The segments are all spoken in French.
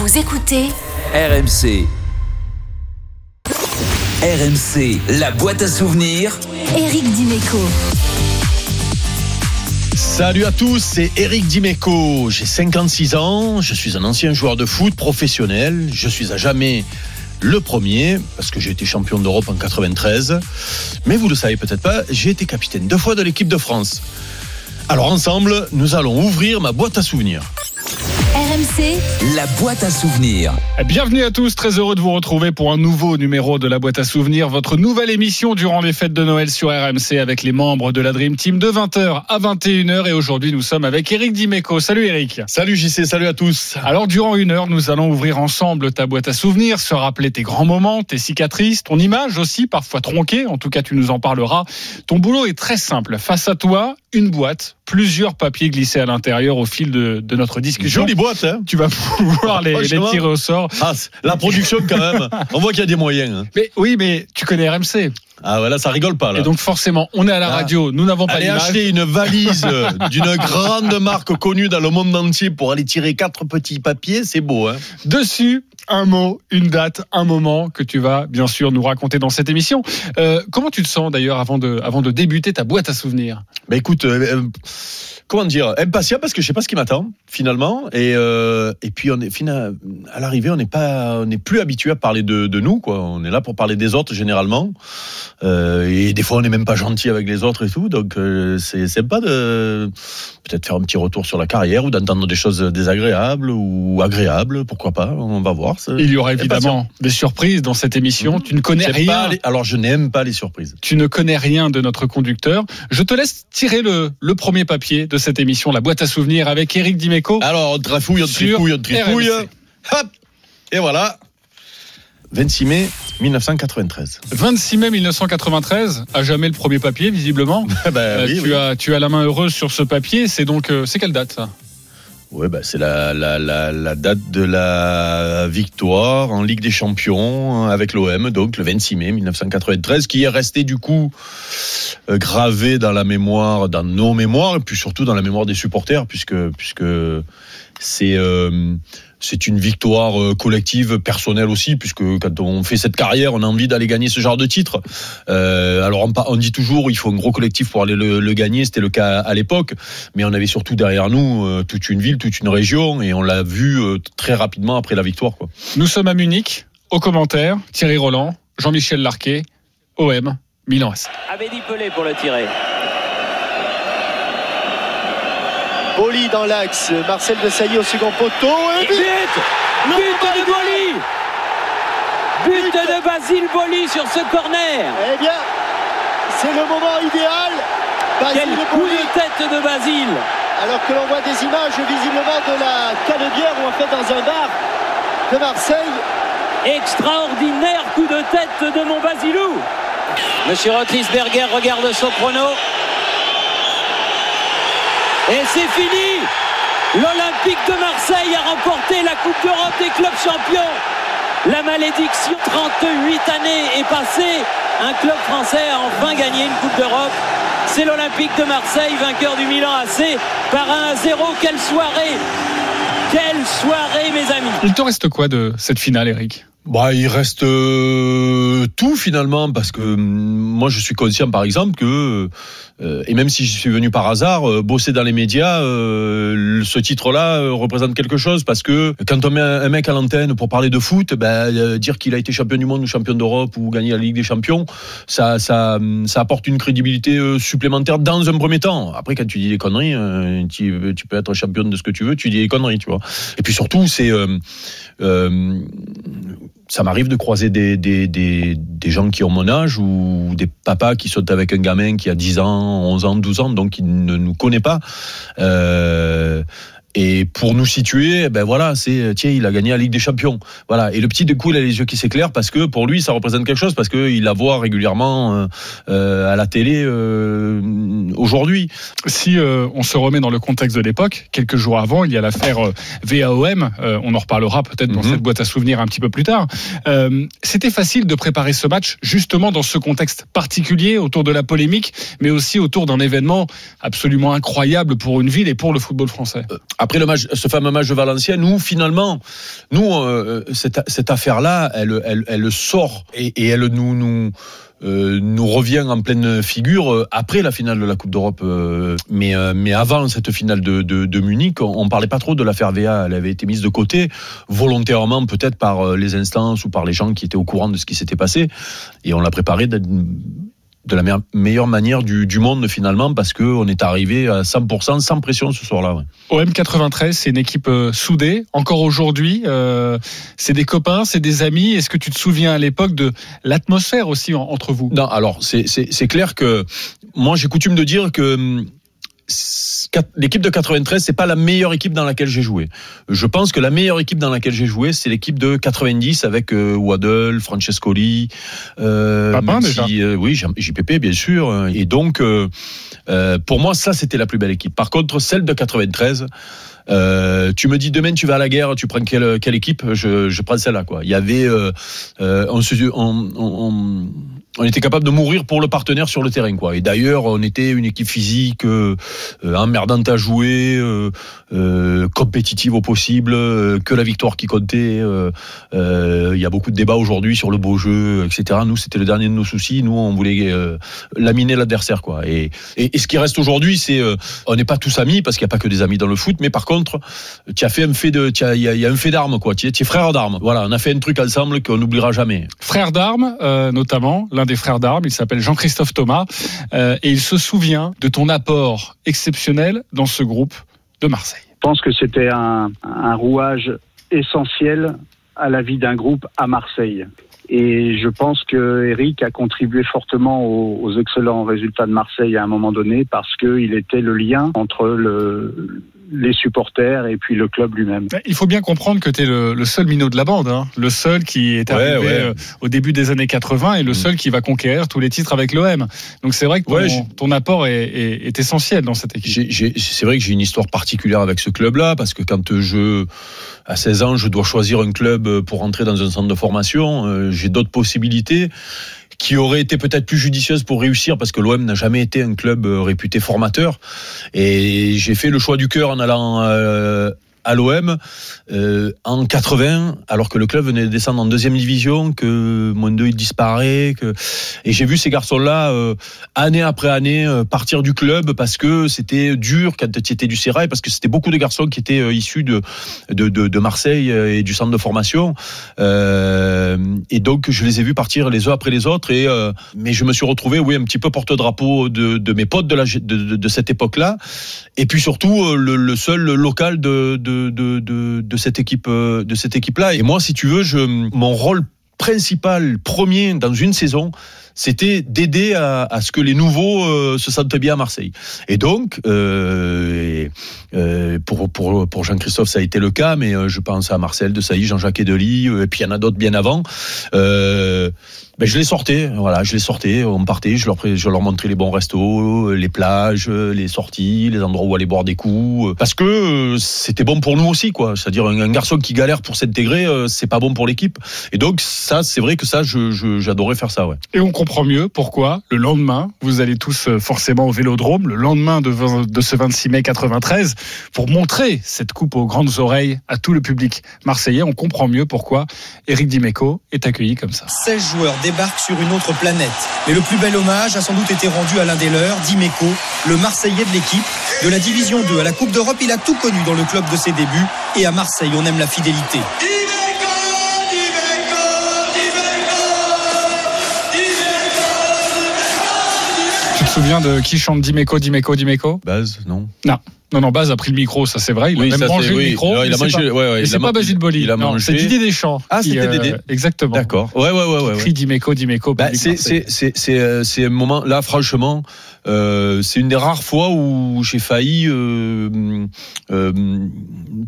Vous écoutez RMC. RMC, la boîte à souvenirs. Éric Dimeco. Salut à tous, c'est Eric Dimeco. J'ai 56 ans, je suis un ancien joueur de foot professionnel. Je suis à jamais le premier, parce que j'ai été champion d'Europe en 93. Mais vous le savez peut-être pas, j'ai été capitaine deux fois de l'équipe de France. Alors ensemble, nous allons ouvrir ma boîte à souvenirs. RMC, La boîte à souvenirs. Bienvenue à tous, très heureux de vous retrouver pour un nouveau numéro de la boîte à souvenirs, votre nouvelle émission durant les fêtes de Noël sur RMC avec les membres de la Dream Team de 20h à 21h et aujourd'hui nous sommes avec Eric Dimeco. Salut Eric. Salut JC, salut à tous. Alors durant une heure, nous allons ouvrir ensemble ta boîte à souvenirs, se rappeler tes grands moments, tes cicatrices, ton image aussi, parfois tronquée, en tout cas tu nous en parleras. Ton boulot est très simple, face à toi, une boîte, plusieurs papiers glissés à l'intérieur au fil de, de notre discussion. Jolie boîte, hein Tu vas pouvoir les, tirer au sort. ah, La production quand même, on voit qu'il y a des moyens. hein. Mais oui, mais tu connais RMC. Ah ouais, là ça rigole pas là. Et donc forcément, on est à la Ah. radio, nous n'avons pas Allez acheter une valise d'une grande marque connue dans le monde entier pour aller tirer quatre petits papiers, c'est beau. Hein Dessus, un mot, une date, un moment que tu vas bien sûr nous raconter dans cette émission. Euh, comment tu te sens d'ailleurs avant de, avant de débuter ta boîte à souvenirs? Bah écoute, euh, euh, comment dire, impatient parce que je sais pas ce qui m'attend finalement, et et puis on est à l'arrivée, on n'est plus habitué à parler de, de nous quoi. On est là pour parler des autres généralement, et des fois on n'est même pas gentil avec les autres et tout, donc c'est sympa de peut-être faire un petit retour sur la carrière ou d'entendre des choses désagréables ou agréables, pourquoi pas, on va voir. Il y aura évidemment des surprises dans cette émission. Tu ne connais rien. pas les- alors je n'aime pas les surprises. Tu ne connais rien de notre conducteur. Je te laisse tirer le, le premier papier de cette émission, la boîte à souvenirs avec Eric Dimeco. Alors, on trafouille, on trifouille, on trifouille. Hop Et voilà. 26 mai 1993. 26 mai 1993, à jamais le premier papier visiblement. ben, Euh, oui, tu, oui. as, tu as la main heureuse sur ce papier. C'est donc euh, c'est quelle date ça? Ouais, ben, c'est la, la, la, la date de la victoire en Ligue des Champions hein, avec l'OM, donc le 26 mai 1993, qui est resté du coup euh, gravé dans la mémoire, dans nos mémoires, et puis surtout dans la mémoire des supporters, puisque, puisque c'est euh, c'est une victoire euh, collective, personnelle aussi, puisque quand on fait cette carrière, on a envie d'aller gagner ce genre de titre. Euh, alors on, dit toujours, il faut un gros collectif pour aller le, le gagner. C'était le cas à l'époque, mais on avait surtout derrière nous euh, toute une ville, toute une région, et on l'a vu euh, très rapidement après la victoire. Quoi. Nous sommes à Munich. Au commentaire, Thierry Roland, Jean-Michel Larquet, OM, Milan. Abedi Pelé pour le tirer. Boli dans l'axe, Marcel de Sailly au second poteau. Et But. but. But de Boli. But de Basile Boli sur ce corner. Eh bien, c'est le moment idéal. Basile Quel coup Boli, de tête de Basile alors que l'on voit des images visiblement de la canebière ou en fait dans un bar de Marseille. Extraordinaire coup de tête de mon Basilou. Monsieur Rotlisberger regarde son chrono. Et c'est fini L'Olympique de Marseille a remporté la Coupe d'Europe des clubs champions. La malédiction, 38 années est passée. Un club français a enfin gagné une Coupe d'Europe. C'est l'Olympique de Marseille, vainqueur du Milan AC, par 1 à 0. Quelle soirée Quelle soirée, mes amis Il te reste quoi de cette finale, Eric? Bah, il reste euh, tout finalement parce que hum, moi je suis conscient par exemple que euh, et même si je suis venu par hasard euh, bosser dans les médias euh, ce titre-là euh, représente quelque chose parce que quand on met un, mec à l'antenne pour parler de foot ben, euh, dire qu'il a été champion du monde ou champion d'Europe ou gagné la Ligue des Champions ça hum, apporte une crédibilité euh, supplémentaire dans un premier temps. Après quand tu dis des conneries euh, tu, peux être champion de ce que tu veux tu dis des conneries tu vois. Et puis surtout euh, euh, ça m'arrive de croiser des gens qui ont mon âge ou des papas qui sont avec un gamin qui a 10 ans, 11 ans, 12 ans, donc qui ne nous connaît pas. Euh, et pour nous situer, ben voilà, c'est tiens, il a gagné la Ligue des Champions. Voilà. Et le petit de coup, il a les yeux qui s'éclairent parce que pour lui, ça représente quelque chose parce que il la voit régulièrement euh, euh, à la télé euh, aujourd'hui. Si euh, on se remet dans le contexte de l'époque, quelques jours avant, il y a l'affaire euh, VAOM. euh, on en reparlera peut-être dans Mhm. cette boîte à souvenirs un petit peu plus tard. Euh, C'était facile de préparer ce match justement dans ce contexte particulier autour de la polémique, mais aussi autour d'un événement absolument incroyable pour une ville et pour le football français. Après ce fameux match de Valenciennes, où finalement, nous, euh, cette, cette affaire-là, elle, elle, elle sort et, elle nous, nous, euh, nous revient en pleine figure euh, après la finale de la Coupe d'Europe. mais, mais avant cette finale de, de, de Munich, on, on parlait pas trop de l'affaire VA. Elle avait été mise de côté, volontairement peut-être par les instances ou par les gens qui étaient au courant de ce qui s'était passé. Et on l'a préparé de, de la me- meilleure manière du, du monde finalement parce qu'on est arrivé à 100% sans pression ce soir-là. ouais. OM 93, c'est une équipe euh, soudée. Encore aujourd'hui, euh, c'est des copains, c'est des amis. Est-ce que tu te souviens à l'époque de l'atmosphère aussi en- entre vous? Non, alors c'est- clair que moi j'ai coutume de dire que hum, l'équipe de 93 c'est pas la meilleure équipe dans laquelle j'ai joué. Je pense que la meilleure équipe dans laquelle j'ai joué c'est l'équipe de 90 avec euh, Waddle, Francescoli, euh, déjà. si, euh, oui JPP bien sûr. Et donc euh, euh, pour moi ça c'était la plus belle équipe. Par contre celle de 93 euh, tu me dis demain tu vas à la guerre, tu prends quelle, quelle équipe? Je, je prends celle-là quoi. Il y avait, euh, euh, on, se- on, on- on était capable de mourir pour le partenaire sur le terrain quoi. Et d'ailleurs on était une équipe physique euh, euh, emmerdante à jouer, euh, euh, compétitive au possible, que la victoire qui comptait. Il y a beaucoup de débats aujourd'hui sur le beau jeu, etc. Nous c'était le dernier de nos soucis. Nous on voulait laminer l'adversaire quoi. Et, et, ce qui reste aujourd'hui c'est on n'est pas tous amis parce qu'il n'y a pas que des amis dans le foot, mais par contre, tu as fait un fait de, il y, a- un fait d'armes quoi. Tu es, frère d'armes. Voilà, on a fait un truc ensemble qu'on n'oubliera jamais. Frère d'armes, notamment, l'un des frères d'armes, il s'appelle Jean-Christophe Thomas, euh, et il se souvient de ton apport exceptionnel dans ce groupe de Marseille. Je pense que c'était un, rouage essentiel à la vie d'un groupe à Marseille. Et je pense que Eric a contribué fortement aux excellents résultats de Marseille à un moment donné parce qu'il était le lien entre le, les supporters et puis le club lui-même. Il faut bien comprendre que tu es le, le seul minot de la bande, hein. le seul qui est arrivé ouais. euh, au début des années 80 et le Mm. seul qui va conquérir tous les titres avec l'OM. Donc c'est vrai que ton, Ouais, ton apport est, est- est essentiel dans cette équipe. J'ai- j'ai- C'est vrai que j'ai une histoire particulière avec ce club-là parce que quand je, à 16 ans, je dois choisir un club pour rentrer dans un centre de formation, euh, j'ai d'autres possibilités qui auraient été peut-être plus judicieuses pour réussir parce que l'OM n'a jamais été un club euh, réputé formateur. Et j'ai fait le choix du cœur en allant euh, à l'OM euh, en 80, alors que le club venait de descendre en deuxième division, que moins deux il disparaît, que et j'ai vu ces garçons-là euh, année après année euh, partir du club parce que c'était dur quand tu étais du Sérail, parce que c'était beaucoup de garçons qui étaient issus de, de, de, Marseille et du centre de formation. Et donc je les ai vus partir les uns après les autres. Et mais je me suis retrouvé, oui, un petit peu porte-drapeau de, de mes potes de, la, de, de, cette époque-là. Et puis surtout le, seul local de, de, de, cette équipe euh, de cette équipe-là. Et moi, si tu veux, je, mon rôle principal, premier dans une saison, c'était d'aider à, ce que les nouveaux euh, se sentent bien à Marseille. Et donc, euh, euh, pour, pour, pour Jean-Christophe, ça a été le cas, mais je pense à Marcel de Sailly, Jean-Jacques Edely, et puis il y en a d'autres bien avant. Ben, je les sortais, voilà, je les sortais, on partait, je leur, je leur montrais les bons restos, les plages, les sorties, les endroits où aller boire des coups, parce que c'était bon pour nous aussi, quoi. C'est-à-dire un, garçon qui galère pour s'intégrer, c'est pas bon pour l'équipe. Et donc ça, c'est vrai que ça, je- je- j'adorais faire ça, ouais. Mieux pourquoi le lendemain, vous allez tous euh, forcément au Vélodrome, le lendemain de, vingt- de ce 26 mai 93, pour montrer cette coupe aux grandes oreilles à tout le public marseillais. On comprend mieux pourquoi Eric Dimeco est accueilli comme ça. 16 joueurs débarquent sur une autre planète. Mais le plus bel hommage a sans doute été rendu à l'un des leurs, Dimeco, le Marseillais de l'équipe. De la Division 2 à la Coupe d'Europe, il a tout connu dans le club de ses débuts. Et à Marseille, on aime la fidélité. Tu te souviens de qui chante Dimeco, Dimeco, Dimeco Base, non Non, non, Baz a pris le micro, ça c'est vrai. Il Oui, a même mangé c'est- le oui. micro. Alors, il a c'est mangé, pas- ouais, ouais, c'est pas Basile Boli. il a Non, mangé. C'est Didier Deschamps. Ah, c'était euh, Dédé. Exactement. D'accord. Ouais, ouais, ouais, ouais. Crie Dimeco, Dimeco. Bah, c'est c'est c'est euh, c'est un moment là franchement euh, c'est une des rares fois où j'ai failli euh, euh,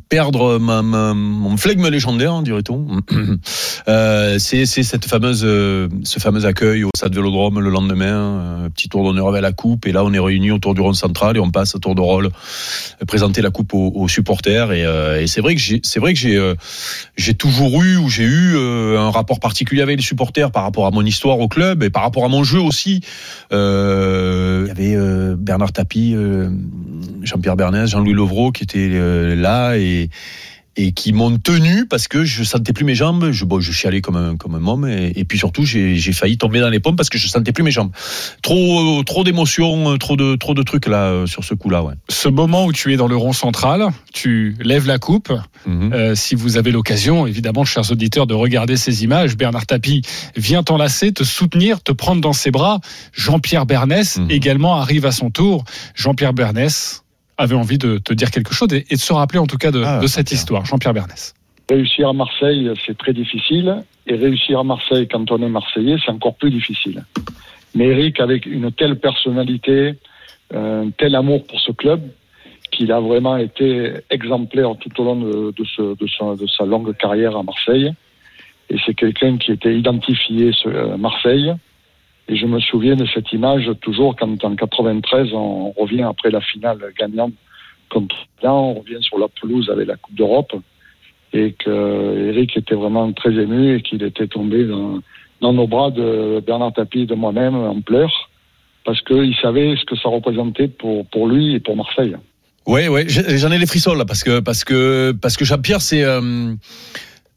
perdre mon flegme légendaire dirait-on euh, c'est cette fameuse ce fameux accueil au stade Vélodrome le lendemain petit tour d'honneur avec la coupe et là on est réunis autour du rond central et on passe à tour de rôle présenter la coupe aux, supporters. Et, c'est vrai que c'est vrai que j'ai, toujours eu ou j'ai eu un rapport particulier avec les supporters par rapport à mon histoire au club et par rapport à mon jeu aussi. Y avait euh, Bernard Tapie, euh, Jean-Pierre Bernès, Jean-Louis Lovreau qui étaient euh, là et et qui m'ont tenu parce que je sentais plus mes jambes. Je, bon, je chialais comme un, comme un môme et, et puis surtout j'ai failli tomber dans les pommes parce que je sentais plus mes jambes. Trop trop d'émotions, trop de trop de trucs là euh, sur ce coup-là. Ouais. Ce moment où tu es dans le rond central, tu lèves la coupe. Mhm. Euh, si vous avez l'occasion, évidemment, chers auditeurs, de regarder ces images, Bernard Tapie vient t'enlacer, te soutenir, te prendre dans ses bras. Jean-Pierre Bernès Mhm. également arrive à son tour. Jean-Pierre Bernès avait envie de te dire quelque chose et et de se rappeler en tout cas de, Ah, de cette histoire. Jean-Pierre Bernès. Réussir à Marseille, c'est très difficile. Et réussir à Marseille quand on est Marseillais, c'est encore plus difficile. Mais Eric, avec une telle personnalité, un tel amour pour ce club, qu'il a vraiment été exemplaire tout au long de, de, ce- de sa, de sa longue carrière à Marseille. Et c'est quelqu'un qui était identifié ce, euh, Marseille. Et je me souviens de cette image toujours quand en 93, on revient après la finale gagnante contre Milan, on revient sur la pelouse avec la Coupe d'Europe et que était vraiment très ému et qu'il était tombé dans, nos bras de Bernard Tapie et de moi-même en pleurs parce qu'il savait ce que ça représentait pour, lui et pour Marseille. Ouais, j'ai- j'en ai les frissons là parce que parce que parce que Jean-Pierre c'est euh,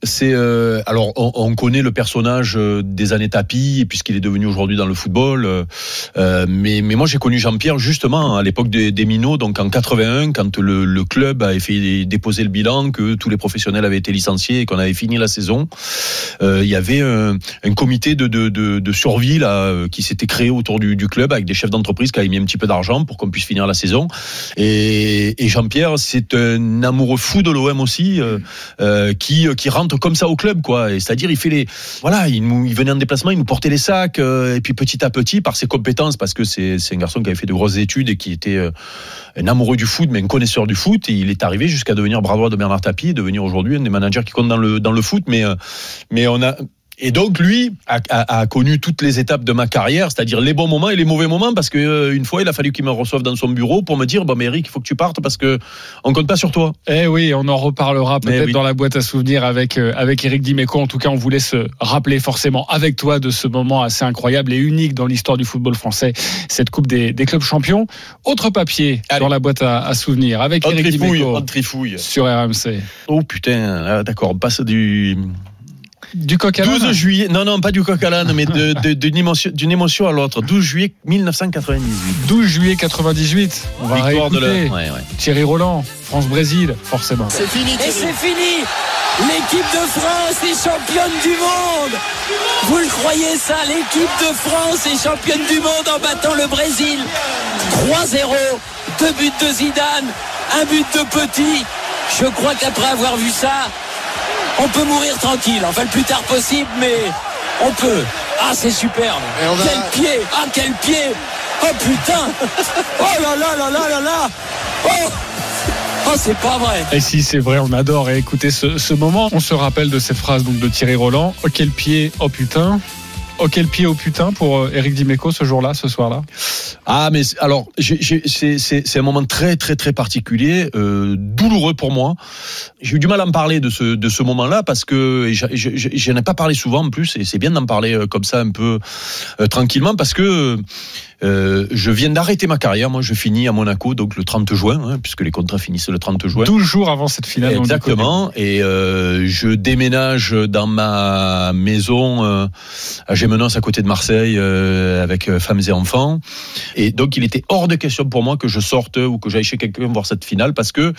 c'est euh, alors on, on connaît le personnage euh, des années tapis puisqu'il est devenu aujourd'hui dans le football euh, euh, mais mais moi j'ai connu Jean-Pierre justement à l'époque des, des minots donc en 81 quand le, le club avait fait déposer le bilan que tous les professionnels avaient été licenciés et qu'on avait fini la saison. Euh, il y avait un, un comité de, de, de, survie là euh, qui s'était créé autour du, du club avec des chefs d'entreprise qui avaient mis un petit peu d'argent pour qu'on puisse finir la saison. Et, et Jean-Pierre, c'est un amoureux fou de l'OM aussi, qui qui rentre comme ça au club, quoi. C'est-à-dire, il fait les, voilà, il, nous, il venait en déplacement, il nous portait les sacs, euh, et puis petit à petit, par ses compétences, parce que c'est un garçon qui avait fait de grosses études et qui était euh, un amoureux du foot, mais un connaisseur du foot, et il est arrivé jusqu'à devenir bras droit de Bernard Tapie, devenir aujourd'hui un des managers qui compte dans le dans le foot, mais euh, mais on a et donc lui a, a- a connu toutes les étapes de ma carrière, c'est-à-dire les bons moments et les mauvais moments, parce que euh, une fois il a fallu qu'il me reçoive dans son bureau pour me dire bon mais Eric il faut que tu partes parce que on compte pas sur toi. Eh oui, on en reparlera Mais peut-être oui. dans la boîte à souvenirs avec euh, avec Eric Dimeco. En tout cas, on voulait se rappeler forcément avec toi de ce moment assez incroyable et unique dans l'histoire du football français, cette Coupe des, des clubs champions. Autre papier Allez. dans la boîte à, à souvenirs avec Eric trifouille, Dimeco sur RMC. Oh putain, ah, d'accord, on passe du Du coq à l'âne 12 juillet, non non pas du coq à l'âne, mais de- de- d'une émotion, d'une émotion à l'autre. 12 juillet 1998. 12 juillet 98. On va Victoire de ouais. Thierry Roland, France-Brésil, forcément. C'est fini. Et c'est fini L'équipe de France est championne du monde Vous le croyez ça L'équipe de France est championne du monde en battant le Brésil 3-0, deux buts de Zidane, un but de Petit. Je crois qu'après avoir vu ça, on peut mourir tranquille. Enfin, le plus tard possible, mais on peut. Ah, c'est superbe Et on va- Quel pied Ah, quel pied Oh putain Oh là là là là là là Oh Oh, c'est pas vrai Et si c'est vrai, on adore écouter ce, ce moment. On se rappelle de cette phrase donc de Thierry Roland. Oh quel pied, oh putain. Oh quel pied, oh putain pour euh, Eric Dimeco ce jour-là, ce soir-là. Ah mais alors c'est un moment très très très particulier, euh, douloureux pour moi. J'ai eu du mal à me parler de ce de ce moment-là parce que je j'en ai pas parlé souvent en plus et c'est bien d'en parler euh, comme ça un peu euh, tranquillement parce que euh, je viens d'arrêter ma carrière. Moi, je finis à Monaco donc le 30 juin hein, puisque les contrats finissent le 30 juin. 12 jours avant cette finale. Exactement. Et euh, je déménage dans ma maison euh, à À côté de Marseille, euh, avec euh, femmes et enfants. Et donc, il était hors de question pour moi que je sorte ou que j'aille chez quelqu'un voir cette finale parce que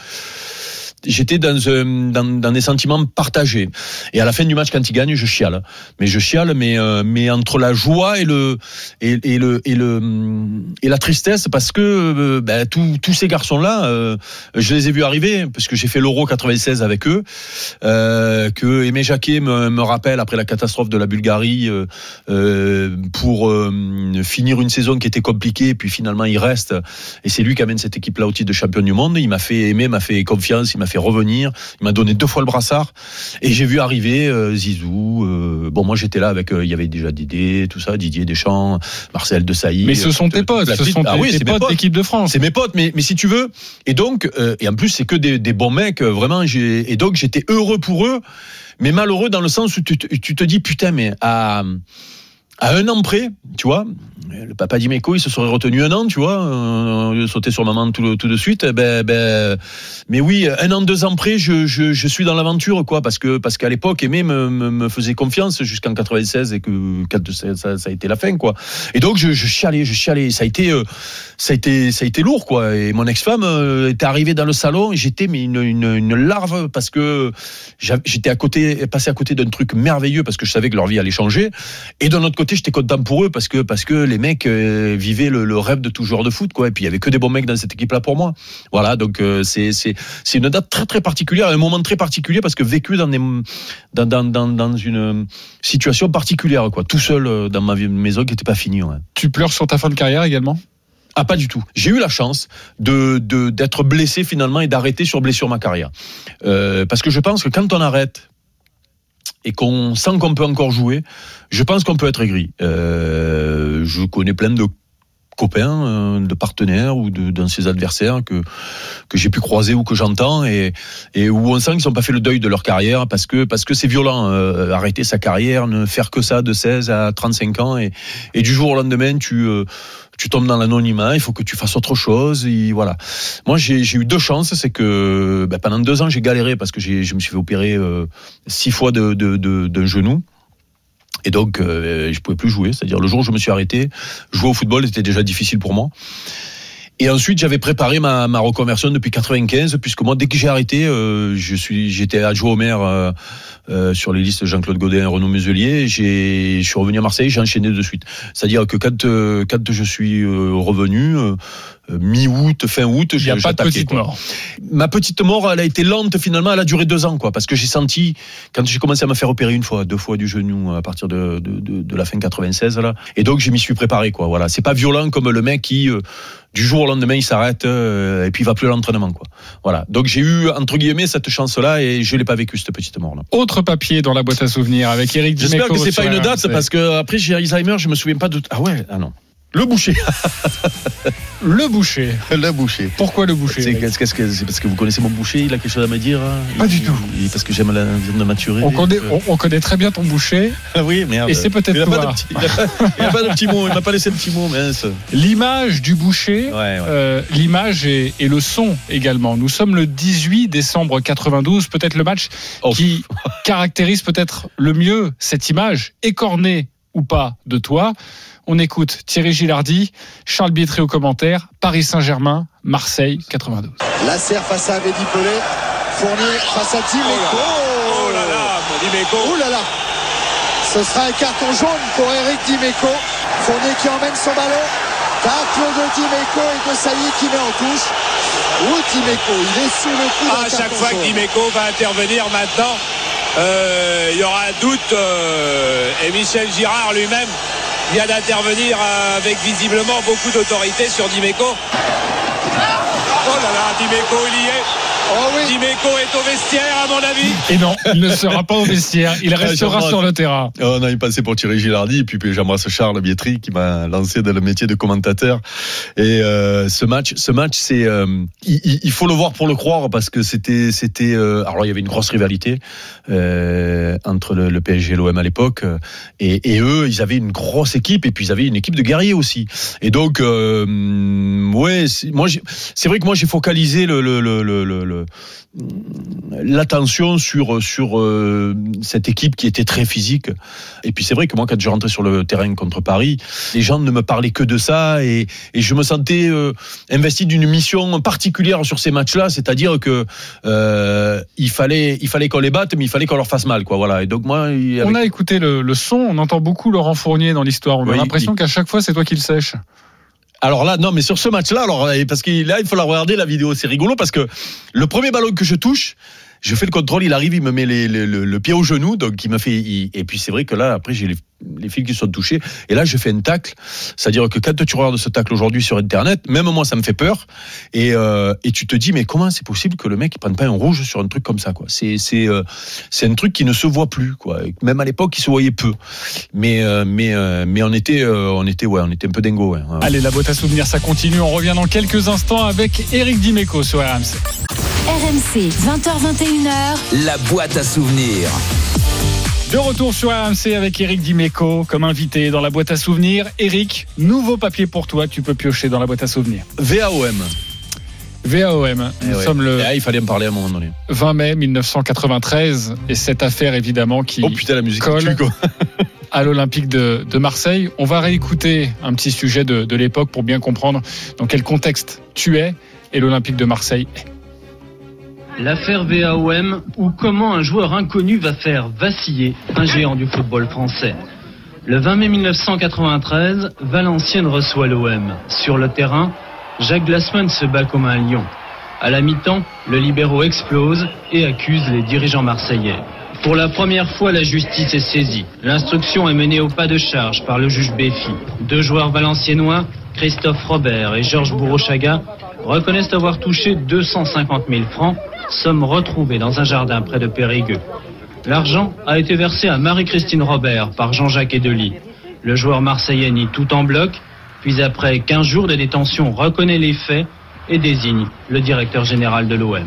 j'étais dans, un, dans, dans des sentiments partagés. Et à la fin du match, quand il gagne, je chiale. Mais je chiale, mais, euh, mais entre la joie et le et, le et le et la tristesse, parce que euh, ben, tous tous ces garçons-là, euh, je les ai vus arriver, parce que j'ai fait l'Euro 96 avec eux, euh, que Aimé Jacquet me, me rappelle après la catastrophe de la Bulgarie euh, euh, pour euh, finir une saison qui était compliquée, puis finalement il reste, et c'est lui qui amène cette équipe-là au titre de champion du monde. Il m'a fait aimer, m'a fait confiance, il m'a fait fait revenir. Il m'a donné deux fois le brassard et j'ai vu arriver euh, Zizou. euh, bon, moi j'étais là avec, euh, il y avait déjà Didier, tout ça, Didier Deschamps, Marcel Desailly. Mais ce sont tes potes, ce sont Ah tes, oui, tes c'est mes potes d'équipe de France. C'est mes potes, mais, mais si tu veux, et donc, et en plus, c'est que des, des bons mecs, vraiment, et donc j'étais heureux pour eux, mais malheureux dans le sens où tu, tu te dis, putain, mais à, à un an près, tu vois, le papa d'Imeco, il se serait retenu un an, tu vois, euh, sauter sur maman tout, tout de suite, ben, ben, mais oui, un an, deux ans près, je, suis dans l'aventure, quoi, parce que, parce qu'à l'époque, Aimé me, faisait confiance jusqu'en 96 et que ça, a été la fin, quoi. Et donc, je, chialais, je chialais. Ça a été, euh, ça a été, ça a été lourd, quoi. Et mon ex-femme euh, était arrivée dans le salon et j'étais, mais une, larve parce que j'étais à côté, passé à côté d'un truc merveilleux parce que je savais que leur vie allait changer. Et d'un autre côté, j'étais content pour eux parce que, parce que les mecs euh, vivaient le, le rêve de tout joueur de foot, quoi. Et puis, il y avait que des bons mecs dans cette équipe-là pour moi. Voilà. Donc, euh, c'est, une date très, très particulière, un moment très particulier parce que vécu dans des, dans, dans, dans, dans une situation particulière, quoi. Tout seul euh, dans ma maison qui n'était pas finie, ouais. Tu pleures sur ta fin de carrière également? Ah, pas du tout. J'ai eu la chance de de- d'être blessé finalement et d'arrêter sur blessure ma carrière. Euh, parce que je pense que quand on arrête et qu'on sent qu'on peut encore jouer, je pense qu'on peut être aigri. Euh, je connais plein de copains, euh, de partenaires ou de d'anciens adversaires que que j'ai pu croiser ou que j'entends et et où on sent qu'ils n'ont pas fait le deuil de leur carrière parce que parce que c'est violent euh, arrêter sa carrière, ne faire que ça de 16 à 35 ans et et du jour au lendemain tu euh, tu tombes dans l'anonymat, il faut que tu fasses autre chose. Et voilà. Moi, j'ai eu deux chances, c'est que ben, pendant deux ans, j'ai galéré parce que je me suis fait opérer euh, six fois de, de, de- d'un genou. Et donc, euh, je pouvais plus jouer. C'est-à-dire, le jour où je me suis arrêté, jouer au football était déjà difficile pour moi. Et ensuite, j'avais préparé ma, ma reconversion depuis 95, puisque moi, dès que j'ai arrêté, euh, je suis, j'étais adjoint au maire euh, euh, sur les listes Jean-Claude Godin et Renaud Muselier. J'ai, je suis revenu à Marseille, j'ai enchaîné de suite. C'est-à-dire que quand, euh, quand je suis euh, revenu, euh, mi-août, fin août, Il n'y a j'ai- pas de petite quoi. mort. Ma petite mort, elle a été lente finalement, elle a duré deux ans, quoi, parce que j'ai senti, quand j'ai commencé à me faire opérer une fois, deux fois du genou à partir de, de, de, de la fin 96, là, et donc je m'y suis préparé, quoi, voilà. C'est pas violent comme le mec qui, euh, du jour au lendemain, il s'arrête euh, et puis il va plus à l'entraînement, quoi. Voilà. Donc j'ai eu, entre guillemets, cette chance-là et je l'ai pas vécu, cette petite mort-là. Autre papier dans la boîte à souvenirs avec Eric J'espère que c'est pas une date, parce que après j'ai Alzheimer, je me souviens pas de. Ah ouais, ah non. Le boucher. Le boucher. le boucher. Pourquoi le boucher C'est parce que vous connaissez mon boucher, il a quelque chose à me dire hein Pas du tout. Parce que j'aime la viande maturée. on connaît, Euh, on, on connaît très bien ton boucher Ah oui, merde. et c'est peut-être il a pas pas- de petit mot, il m'a pas laissé de petit mot. L'image du boucher, Ouais, ouais. euh, l'image et, et le son également. Nous sommes le 18 décembre 92, peut-être le match Oh. qui caractérise peut-être le mieux cette image, écornée ou pas de toi. On écoute Thierry Gilardi, Charles Bietri au commentaire, Paris Saint-Germain, Marseille 92. Lasser face à Mehdi Pelé. Fournier face à Dimeco. Oh là là, mon Dimeco. Oh là là Ce sera un carton jaune pour Eric Dimeco. Fournier qui emmène son ballon. Tacle de Dimeco et de Sailly qui met en touche. Ou Dimeco, il est sous le coup d'un À chaque fois que. Dimeco va intervenir maintenant, euh, il y aura un doute. euh, et Michel Girard lui-même vient d'intervenir euh, avec visiblement beaucoup d'autorité sur Dimeco. Oh là là, Dimeco, il y est. Oh oui Dimeco est au vestiaire, à mon avis. Et non, il ne sera pas au vestiaire, il restera j'embrasse. sur le terrain. On a eu passé pour Thierry Gilardi, et puis, puis j'embrasse Charles Bietri qui m'a lancé dans le métier de commentateur. Et euh, ce match, ce match, c'est, euh, il, faut le voir pour le croire parce que c'était, c'était. euh, alors il y avait une grosse rivalité euh, entre le, le PSG et l'OM à l'époque, et, et eux, ils avaient une grosse équipe, et puis ils avaient une équipe de guerriers aussi. Et donc, euh, ouais, c'est- moi, j'ai- c'est vrai que moi j'ai focalisé le, le, le, le, le- le- l'attention sur sur euh, cette équipe qui était très physique. Et puis c'est vrai que moi quand je rentrais sur le terrain contre Paris, les gens ne me parlaient que de ça et, et je me sentais euh, investi d'une mission particulière sur ces matchs-là, c'est-à-dire que euh, il fallait il fallait qu'on les batte, mais il fallait qu'on leur fasse mal, quoi. Voilà. Et donc moi, On a écouté le, le son, on entend beaucoup Laurent Fournier dans l'histoire. On a Oui, l'impression qu'à chaque fois, c'est toi qui le sèche. Alors là, non, mais sur ce match-là, alors euh, parce que là, il faut la regarder la vidéo, c'est rigolo parce que le premier ballon que je touche, je fais le contrôle, il arrive, il me met le, pied au genou, donc il me fait. et puis c'est vrai que là, après, j'ai les, les fils qui sont touchés. Et là, je fais un tacle. C'est-à-dire que quand tu regardes ce tacle aujourd'hui sur Internet, même moi, ça me fait peur. Et, euh, et tu te dis, mais comment c'est possible que le mec ne prenne pas un rouge sur un truc comme ça quoi? C'est c'est euh, c'est un truc qui ne se voit plus quoi. Même à l'époque, il se voyait peu. Mais euh, mais euh, mais on était euh, on était ouais, on était un peu dingo. Ouais. Allez, la boîte à souvenirs, ça continue. On revient dans quelques instants avec Eric Dimeco sur RMC. RMC, 20h21h. La boîte à souvenirs. De retour sur RMC avec Eric Dimeco comme invité dans la boîte à souvenirs. Eric, nouveau papier pour toi, tu peux piocher dans la boîte à souvenirs. VAOM. VAOM, nous Eh ouais. sommes le Ah, il fallait me parler à un moment donné. 20 mai 1993 et cette affaire évidemment qui Oh putain, la musique colle. tue, à l'Olympique de, de Marseille. On va réécouter un petit sujet de, de l'époque pour bien comprendre dans quel contexte tu es et l'Olympique de Marseille est. L'affaire VAOM ou comment un joueur inconnu va faire vaciller un géant du football français. Le 20 mai 1993, Valenciennes reçoit l'OM. Sur le terrain, Jacques Glassman se bat comme un lion. À la mi-temps, le libéraux explose et accuse les dirigeants marseillais. Pour la première fois, la justice est saisie. L'instruction est menée au pas de charge par le juge Béfi. Deux joueurs valenciennois, Christophe Robert et Georges Bourrochaga, reconnaissent avoir touché 250 000 francs, somme retrouvée dans un jardin près de Périgueux. L'argent a été versé à Marie-Christine Robert par Jean-Jacques Edely. Le joueur marseillais nie tout en bloc, puis après 15 jours de détention reconnaît les faits et désigne le directeur général de l'OM.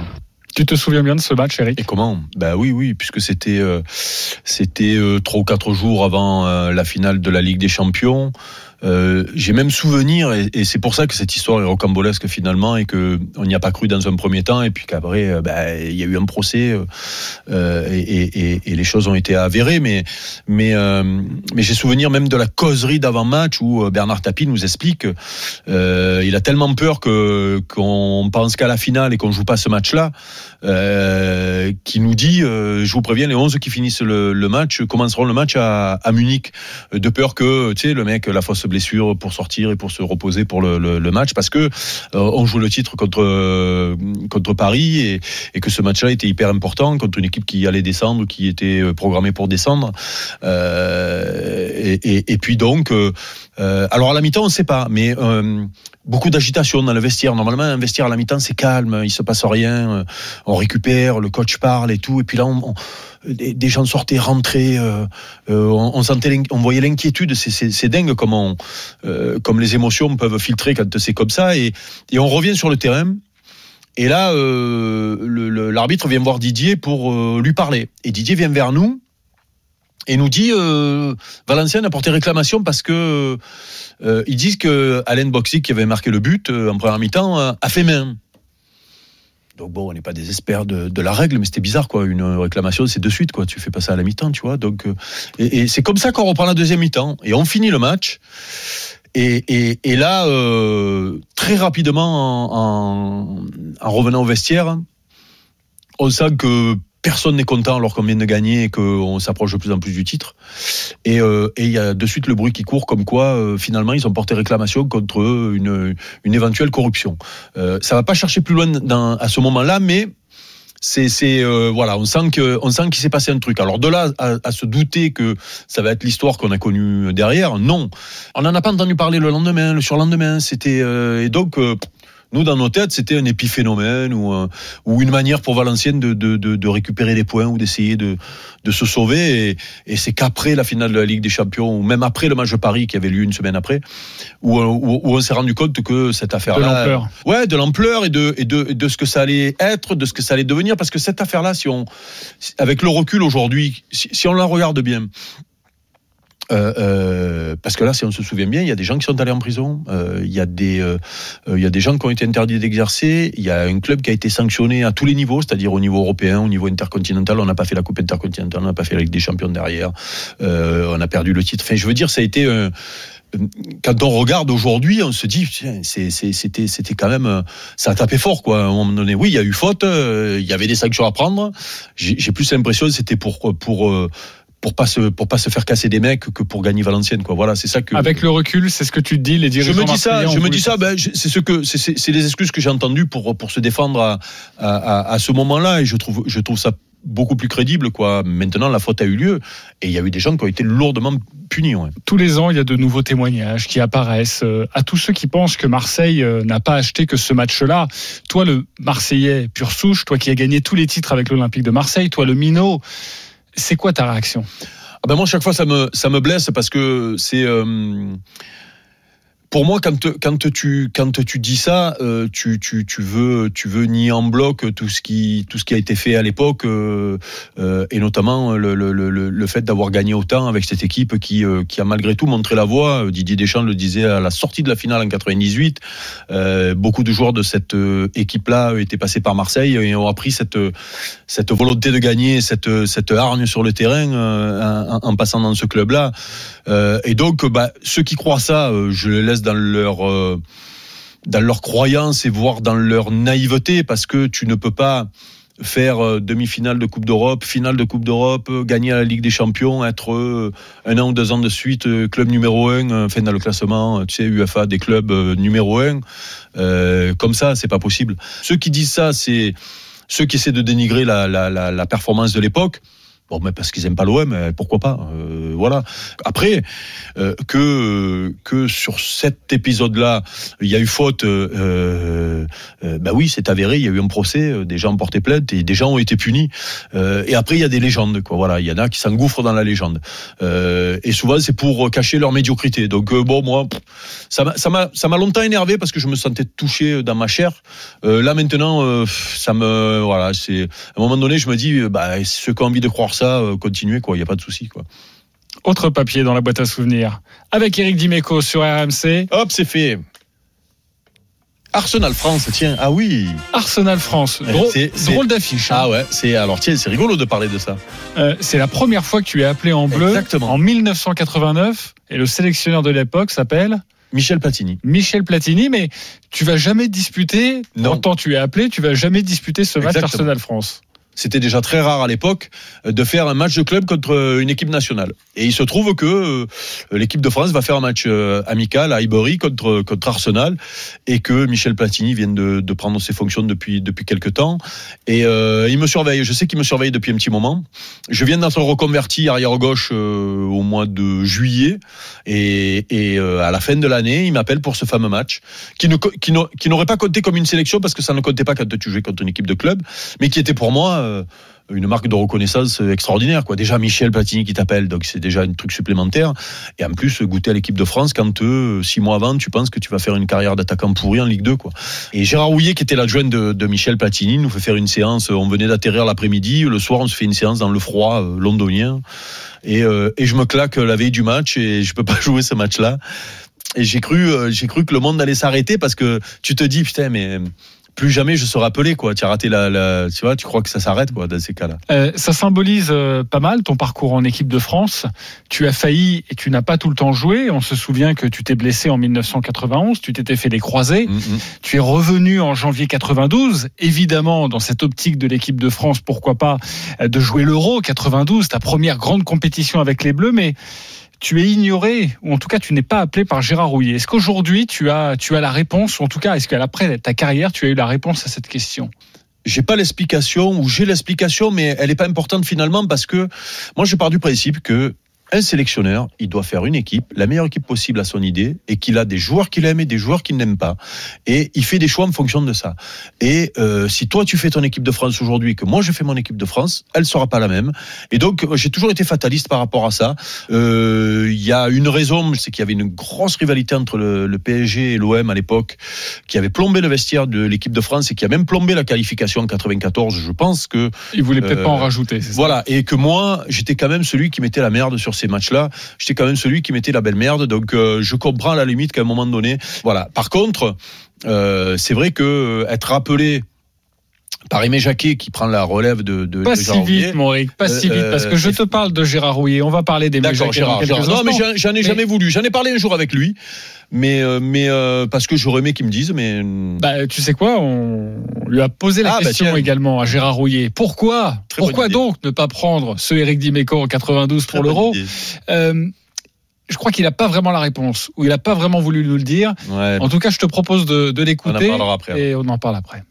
Tu te souviens bien de ce match, Eric? Et comment? Ben oui, oui, puisque c'était euh, c'était euh, trois ou quatre jours avant euh, la finale de la Ligue des Champions. Euh, J'ai même souvenir, et, c'est pour ça que cette histoire est rocambolesque finalement, et que on n'y a pas cru dans un premier temps, et puis qu'après, euh, ben, il y a eu un procès, euh, et, les choses ont été avérées. Mais mais j'ai souvenir même de la causerie d'avant-match où Bernard Tapie nous explique, il a tellement peur qu'on pense qu'à la finale et qu'on joue pas ce match-là, qui nous dit, je vous préviens, les 11 qui finissent le, match commenceront le match à, Munich, de peur que, tu sais, le mec, la fausse blessure pour sortir et pour se reposer pour le, match, parce que euh, on joue le titre contre euh, contre Paris et, que ce match-là était hyper important contre une équipe qui allait descendre, qui était euh, programmée pour descendre. Et, puis donc, alors à la mi-temps, on ne sait pas, mais beaucoup d'agitation dans le vestiaire. Normalement, un vestiaire à la mi-temps, c'est calme, il se passe rien, euh, on récupère, le coach parle et tout. Et puis là, on, on- des, gens sortaient, rentraient, euh, euh, on, sentait, on voyait l'inquiétude. C'est- dingue comment, euh, comme les émotions peuvent filtrer quand c'est comme ça. Et, et on revient sur le terrain. Et là, euh, l'arbitre vient voir Didier pour lui parler. Et Didier vient vers nous et nous dit euh, Valenciennes a porté réclamation parce que euh, ils disent que Alain Boxic qui avait marqué le but euh, en première mi-temps a fait main. Donc bon, on n'est pas des experts de, la règle, mais c'était bizarre quoi. Une réclamation, c'est de suite quoi. Tu fais pas ça à la mi-temps, tu vois. Donc et, c'est comme ça qu'on reprend la deuxième mi-temps et on finit le match. Et, là, très rapidement, en, en, en revenant au vestiaire, on sent que personne n'est content alors qu'on vient de gagner et qu'on s'approche de plus en plus du titre. Et euh, il y a de suite le bruit qui court comme quoi euh, finalement ils ont porté réclamation contre une, une éventuelle corruption. Euh, ça va pas chercher plus loin à ce moment-là, mais c'est euh, voilà on sent que on sent qu'il s'est passé un truc alors de là à, se douter que ça va être l'histoire qu'on a connue derrière non on n'en a pas entendu parler le lendemain le surlendemain c'était euh, et donc nous, dans nos têtes, c'était un épiphénomène ou, un- ou une manière pour Valenciennes de, de, de, de récupérer des points ou d'essayer de, de se sauver. Et, et c'est qu'après la finale de la Ligue des Champions, ou même après le match de Paris qui avait lieu une semaine après, où, où, où on s'est rendu compte que cette De affaire-là, l'ampleur. Ouais, de l'ampleur et de, et de et de ce que ça allait être, de ce que ça allait devenir, parce que cette affaire-là, si on, avec le recul aujourd'hui, si, si on la regarde bien. Euh, euh, parce que là, si on se souvient bien, il y a des gens qui sont allés en prison, euh, il y a des, euh, euh, il y a des gens qui ont été interdits d'exercer, il y a un club qui a été sanctionné à tous les niveaux, c'est-à-dire au niveau européen, au niveau intercontinental. On n'a pas fait la Coupe intercontinentale, on n'a pas fait la Ligue des Champions derrière, on a perdu le titre. Enfin, je veux dire, ça a été un, quand on regarde aujourd'hui, on se dit, c'était, c'était quand même, ça a tapé fort, quoi. À un moment donné, oui, il y a eu faute, il y avait des sanctions à prendre. J'ai plus l'impression que c'était pour, pour, pour pas se, pour pas se faire casser des mecs que pour gagner Valenciennes, quoi. Voilà, c'est ça que. Avec le recul, c'est ce que tu te dis, les je dirigeants me dis ça, je me dis ça, ben, je- c'est ce que, c'est- les excuses que j'ai entendues pour, pour se défendre à, à, à- ce moment-là, et je trouve, je trouve ça beaucoup plus crédible. Quoi. Maintenant, la faute a eu lieu et il y a eu des gens qui ont été lourdement punis. Ouais. Tous les ans, il y a de nouveaux témoignages qui apparaissent euh, à tous ceux qui pensent que Marseille euh, n'a pas acheté que ce match-là. Toi, le Marseillais pur souche, toi qui as gagné tous les titres avec l'Olympique de Marseille, toi le minot, c'est quoi ta réaction? Ah ben Moi, chaque fois, ça me, ça me blesse parce que c'est... Euh pour moi, quand, quand, tu, quand tu dis ça, euh, tu, tu, tu, veux, tu veux nier en bloc tout ce qui, tout ce qui a été fait à l'époque, euh, euh, et notamment le, le, le, le fait d'avoir gagné autant avec cette équipe qui, qui a malgré tout montré la voie. Didier Deschamps le disait à la sortie de la finale en 98. Euh, beaucoup de joueurs de cette équipe-là étaient passés par Marseille et ont appris cette, cette volonté de gagner, cette, cette hargne sur le terrain en, en, passant dans ce club-là. et donc, bah, ceux qui croient ça, je les laisse dans leur euh, dans leur croyance et voire dans leur naïveté parce que tu ne peux pas faire euh, demi-finale de Coupe d'Europe, finale de Coupe d'Europe, euh, gagner à la Ligue des Champions, être un an ou deux ans de suite club numéro un, enfin dans le classement, tu sais, UEFA des clubs numéro un. comme ça, c'est pas possible. Ceux qui disent ça, c'est ceux qui essaient de dénigrer la, la performance de l'époque. Bon, mais parce qu'ils aiment pas l'OM, pourquoi pas euh, Voilà. Après euh, que que sur cet épisode-là, il y a eu faute. Euh, euh, bah oui, c'est avéré. Il y a eu un procès. Des gens ont porté plainte et des gens ont été punis. et après, il y a des légendes. Quoi. Voilà, il y en a qui s'engouffrent dans la légende. et souvent, c'est pour cacher leur médiocrité. Donc bon, moi, ça m'a ça m'a ça m'a longtemps énervé parce que je me sentais touché dans ma chair. là maintenant, ça me voilà, c'est à un moment donné, je me dis, bah ceux qui ont envie de croire ça, euh, continuer, quoi. Il n'y a pas de souci, quoi. Autre papier dans la boîte à souvenirs. Avec Eric Dimeco sur RMC. Hop, c'est fait. Arsenal France, tiens, ah oui. Arsenal France, drôle, drôle d'affiche. Hein. Ah ouais, c'est alors tiens, c'est rigolo de parler de ça. Euh, c'est la première fois que tu es appelé en bleu. Exactement. En 1989, et le sélectionneur de l'époque s'appelle. Michel Platini. Michel Platini, mais tu vas jamais disputer, non. tant tu es appelé, tu vas jamais disputer ce match Arsenal France c'était déjà très rare à l'époque euh, de faire un match de club contre euh, une équipe nationale. Et il se trouve que euh, l'équipe de France va faire un match amical à Highbury contre contre Arsenal et que Michel Platini vient de, prendre ses fonctions depuis depuis quelques temps et il me surveille. Je sais qu'il me surveille depuis un petit moment. Je viens d'être reconverti arrière gauche euh, au mois de juillet et, à la fin de l'année, il m'appelle pour ce fameux match qui n'aurait pas compté comme une sélection parce que ça ne comptait pas quand tu jouais contre une équipe de club, mais qui était pour moi euh, une marque de reconnaissance extraordinaire. Quoi. Déjà Michel Platini qui t'appelle, donc c'est déjà un truc supplémentaire. Et en plus, goûter à l'équipe de France quand euh, six mois avant, tu penses que tu vas faire une carrière d'attaquant pourri en Ligue 2. Quoi. Et Gérard Rouillet, qui était l'adjoint de, Michel Platini, nous fait faire une séance. On venait d'atterrir l'après-midi. Le soir, on se fait une séance dans le froid euh, londonien. Et, euh, et je me claque la veille du match et je peux pas jouer ce match-là. Et j'ai cru, j'ai cru que le monde allait s'arrêter parce que tu te dis, putain, mais plus jamais je serai appelé quoi. Tu as raté la, la, tu vois, tu crois que ça s'arrête quoi dans ces cas-là. Euh, ça symbolise euh, pas mal ton parcours en équipe de France. Tu as failli et tu n'as pas tout le temps joué. On se souvient que tu t'es blessé en 1991, tu t'étais fait des croisés. Mm -hmm. Tu es revenu en janvier 92, évidemment dans cette optique de l'équipe de France, pourquoi pas euh, de jouer l'Euro 92, ta première grande compétition avec les Bleus, mais tu es ignoré, ou en tout cas tu n'es pas appelé par Gérard Rouillet. Est-ce qu'aujourd'hui tu as, tu as la réponse, ou en tout cas est-ce qu'après ta carrière tu as eu la réponse à cette question? J'ai pas l'explication ou j'ai l'explication mais elle n'est pas importante finalement parce que moi je pars du principe que un sélectionneur, il doit faire une équipe, la meilleure équipe possible à son idée, et qu'il a des joueurs qu'il aime et des joueurs qu'il n'aime pas. Et il fait des choix en fonction de ça. Et euh, si toi tu fais ton équipe de France aujourd'hui, que moi je fais mon équipe de France, elle sera pas la même. Et donc j'ai toujours été fataliste par rapport à ça. Euh, il y a une raison, c'est qu'il y avait une grosse rivalité entre le, le PSG et l'OM à l'époque, qui avait plombé le vestiaire de l'équipe de France et qui a même plombé la qualification en 94. Je pense que il voulait peut-être euh, pas en rajouter. Voilà, et que moi j'étais quand même celui qui mettait la merde sur ces matchs-là, j'étais quand même celui qui mettait la belle merde. Donc euh, je comprends à la limite qu'à un moment donné, voilà. Par contre, euh, c'est vrai que euh, être rappelé par Aimé Jacquet qui prend la relève de, de pas de si vite mon Rick, pas si vite parce que je te parle de Gérard Rouillet on va parler Jacquet Gérard, Gérard. non mais j'en ai jamais mais... voulu j'en ai parlé un jour avec lui mais mais euh, parce que j'aurais aimé qu'il me dise mais bah, tu sais quoi on lui a posé la ah, question bah, également à Gérard Rouillet pourquoi Très pourquoi donc ne pas prendre ce Eric Dimeco en 92 pour l'Euro euh, je crois qu'il n'a pas vraiment la réponse, ou il n'a pas vraiment voulu nous le dire. Ouais. En tout cas, je te propose de, de l'écouter. On en parlera après. Et on en parle après.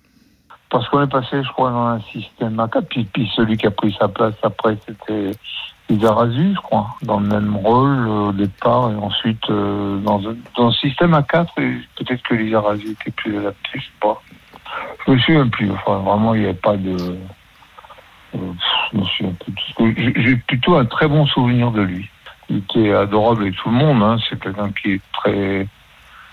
Parce qu'on est passé, je crois, dans un système à 4. Puis, celui qui a pris sa place après, c'était Izarazu, je crois, dans le même rôle au départ. Et ensuite, euh, dans, un, dans un système à 4, peut-être que l'Izarazu était plus adapté, je sais pas. Je me souviens plus. Enfin, vraiment, il n'y avait pas de. Euh, je me. J'ai plutôt un très bon souvenir de lui. Il était adorable avec tout le monde. Hein. C'est quelqu'un qui est très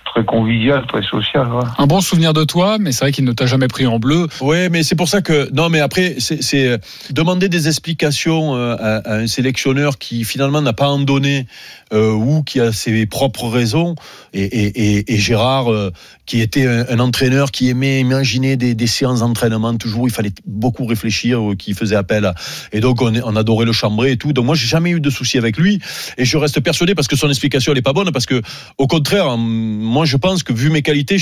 très convivial, très social. Ouais. Un bon souvenir de toi, mais c'est vrai qu'il ne t'a jamais pris en bleu. Ouais, mais c'est pour ça que non, mais après c'est euh, demander des explications euh, à, à, un sélectionneur qui finalement n'a pas en donné euh, ou qui a ses propres raisons. Et, et, et, et Gérard, euh, qui était un, entraîneur qui aimait imaginer des, séances d'entraînement toujours, il fallait beaucoup réfléchir, euh, qui faisait appel et donc on, adorait le chambrer et tout. Donc moi j'ai jamais eu de soucis avec lui et je reste persuadé parce que son explication elle est pas bonne parce que au contraire moi je pense que vu mes qualités,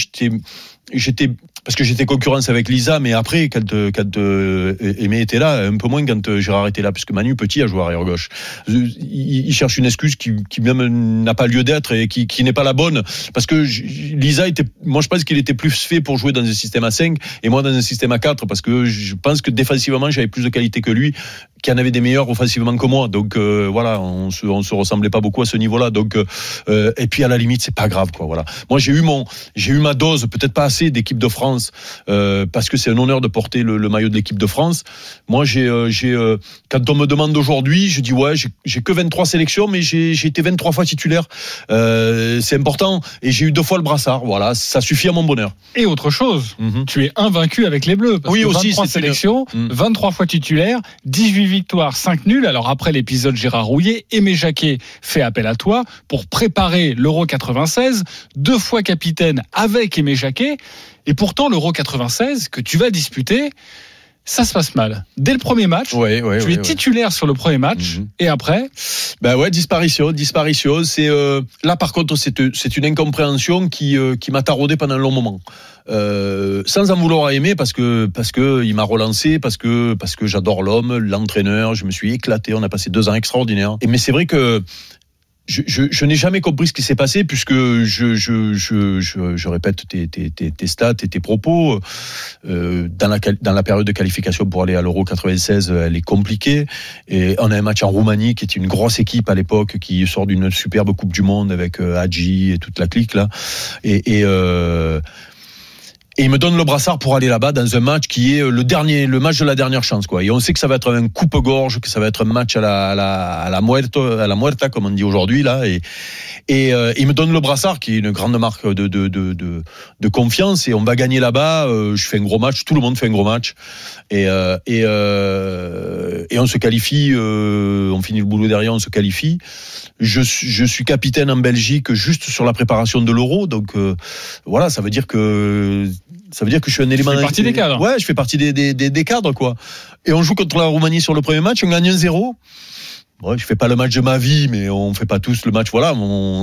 j'étais, parce que j'étais concurrence avec Lisa, mais après, quand, quand euh, Aimé était là, un peu moins quand euh, Gérard était là, puisque Manu Petit a joué arrière gauche. Il, cherche une excuse qui, qui même n'a pas lieu d'être et qui n'est pas la bonne, parce que Lisa était, moi je pense qu'il était plus fait pour jouer dans un système à 5 et moi dans un système à 4, parce que je pense que défensivement j'avais plus de qualité que lui, qui en avait des meilleurs offensivement que moi. Donc euh, voilà, on se, on se ressemblait pas beaucoup à ce niveau-là. Donc euh, et puis à la limite c'est pas grave quoi. Voilà. Moi j'ai eu mon, j'ai eu ma dose, peut-être pas assez d'équipe de France euh, parce que c'est un honneur de porter le, le maillot de l'équipe de France. Moi, j'ai, euh, j'ai, euh, quand on me demande aujourd'hui, je dis ouais, j'ai que 23 sélections, mais j'ai été 23 fois titulaire. Euh, c'est important et j'ai eu deux fois le brassard. Voilà, ça suffit à mon bonheur. Et autre chose, -hmm. tu es invaincu avec les Bleus. Parce oui, que aussi. 23 sélections, Mm. 23 fois titulaire, 18 victoires, 5 nuls. Alors après l'épisode Gérard Rouillet, Aimé Jacquet fait appel à toi pour préparer l'Euro 96, deux fois capitaine avec Aimé Jacquet. Et pourtant, l'Euro 96 que tu vas disputer, ça se passe mal. Dès le premier match, ouais, ouais, tu ouais, es titulaire sur le premier match, Mhm. et après, Ben ouais, disparition, disparition. C'est euh, là par contre, c'est c'est une incompréhension qui euh, qui m'a taraudé pendant un long moment. Euh, sans en vouloir à aimer parce que parce que il m'a relancé parce que parce que j'adore l'homme, l'entraîneur. Je me suis éclaté. On a passé deux ans extraordinaires. Et mais c'est vrai que je, je, n'ai jamais compris ce qui s'est passé puisque je, je, répète tes, tes, tes, tes stats et tes propos. Euh, dans, la, dans la période de qualification pour aller à l'Euro 96, elle est compliquée. Et on a un match en Roumanie qui était une grosse équipe à l'époque qui sort d'une superbe Coupe du Monde avec euh, Hadji et toute la clique là. Et, et euh, et il me donne le brassard pour aller là-bas dans un match qui est le dernier, le match de la dernière chance, quoi. Et on sait que ça va être un coupe-gorge, que ça va être un match à la, à la, à la muerta, à la muerta, comme on dit aujourd'hui, là. Et, et euh, il me donne le brassard, qui est une grande marque de, de, de, de, confiance. Et on va gagner là-bas. Euh, je fais un gros match. Tout le monde fait un gros match. Et, euh, et, euh, et on se qualifie. on finit le boulot derrière, on se qualifie. Je, je suis capitaine en Belgique juste sur la préparation de l'Euro. Donc voilà, ça veut dire que ça veut dire que je suis un élément. fais partie des cadres. Ouais, je fais partie des, des, des, des cadres quoi. Et on joue contre la Roumanie sur le premier match, on gagne 1-0. Ouais, je fais pas le match de ma vie, mais on fait pas tous le match. Voilà,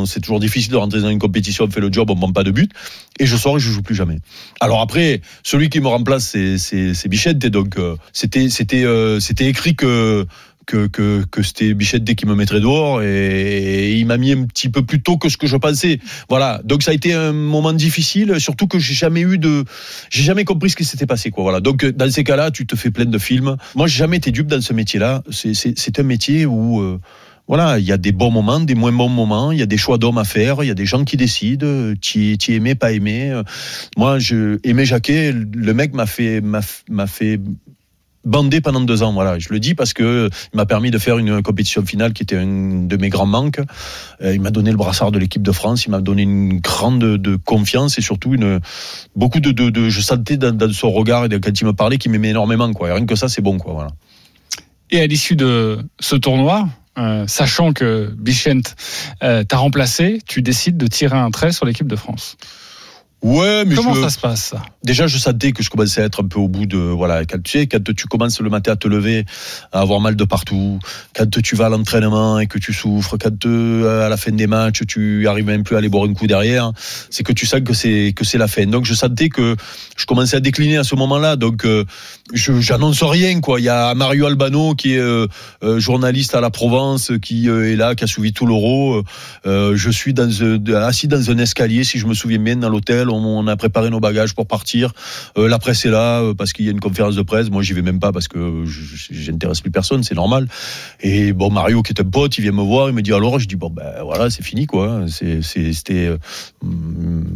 c'est toujours difficile de rentrer dans une compétition, on fait le job, on prend pas de but. Et je sors et je joue plus jamais. Alors après, celui qui me remplace, c'est c'est c'est Bichette. Et donc euh, c'était c'était euh, c'était écrit que que, que, que c'était Bichette qui me mettrait dehors et, il m'a mis un petit peu plus tôt que ce que je pensais. Voilà. Donc ça a été un moment difficile, surtout que j'ai jamais eu de, j'ai jamais compris ce qui s'était passé, quoi. Voilà. Donc dans ces cas-là, tu te fais plein de films. Moi, j'ai jamais été dupe dans ce métier-là. C'est, un métier où, euh, voilà, il y a des bons moments, des moins bons moments, il y a des choix d'hommes à faire, il y a des gens qui décident, tu tu aimais, pas aimé. Moi, je aimais Jacquet, le mec m'a fait, m'a fait bandé pendant deux ans. Voilà, je le dis parce que il m'a permis de faire une compétition finale qui était un de mes grands manques. Euh, il m'a donné le brassard de l'équipe de France, il m'a donné une grande de confiance et surtout une beaucoup de, de, je sentais dans, son regard et quand il me parlait qu'il m'aimait énormément. Quoi. Rien que ça, c'est bon. Quoi, voilà. et à l'issue de ce tournoi, euh, sachant que Bichent euh, t'a remplacé, tu décides de tirer un trait sur l'équipe de France. Ouais, mais Comment je- ça se passe déjà je sentais que je commençais à être un peu au bout de voilà quand tu sais quand tu commences le matin à te lever à avoir mal de partout quand tu vas à l'entraînement et que tu souffres quand euh, à la fin des matchs tu arrives même plus à aller boire un coup derrière c'est que tu sens que c'est que c'est la fin. Donc je sentais que je commençais à décliner à ce moment-là. Donc euh, je j'annonce rien quoi. Il y a Mario Albano qui est euh, euh, journaliste à la Provence qui est là qui a suivi tout l'euro. Je suis dans assis dans un escalier si je me souviens bien dans l'hôtel on, on a préparé nos bagages pour partir. Euh, la presse est là euh, parce qu'il y a une conférence de presse. Moi, j'y vais même pas parce que j'intéresse plus personne, c'est normal. Et bon, Mario, qui est un pote, il vient me voir, il me dit alors, je dis bon ben voilà, c'est fini quoi. C'était, euh,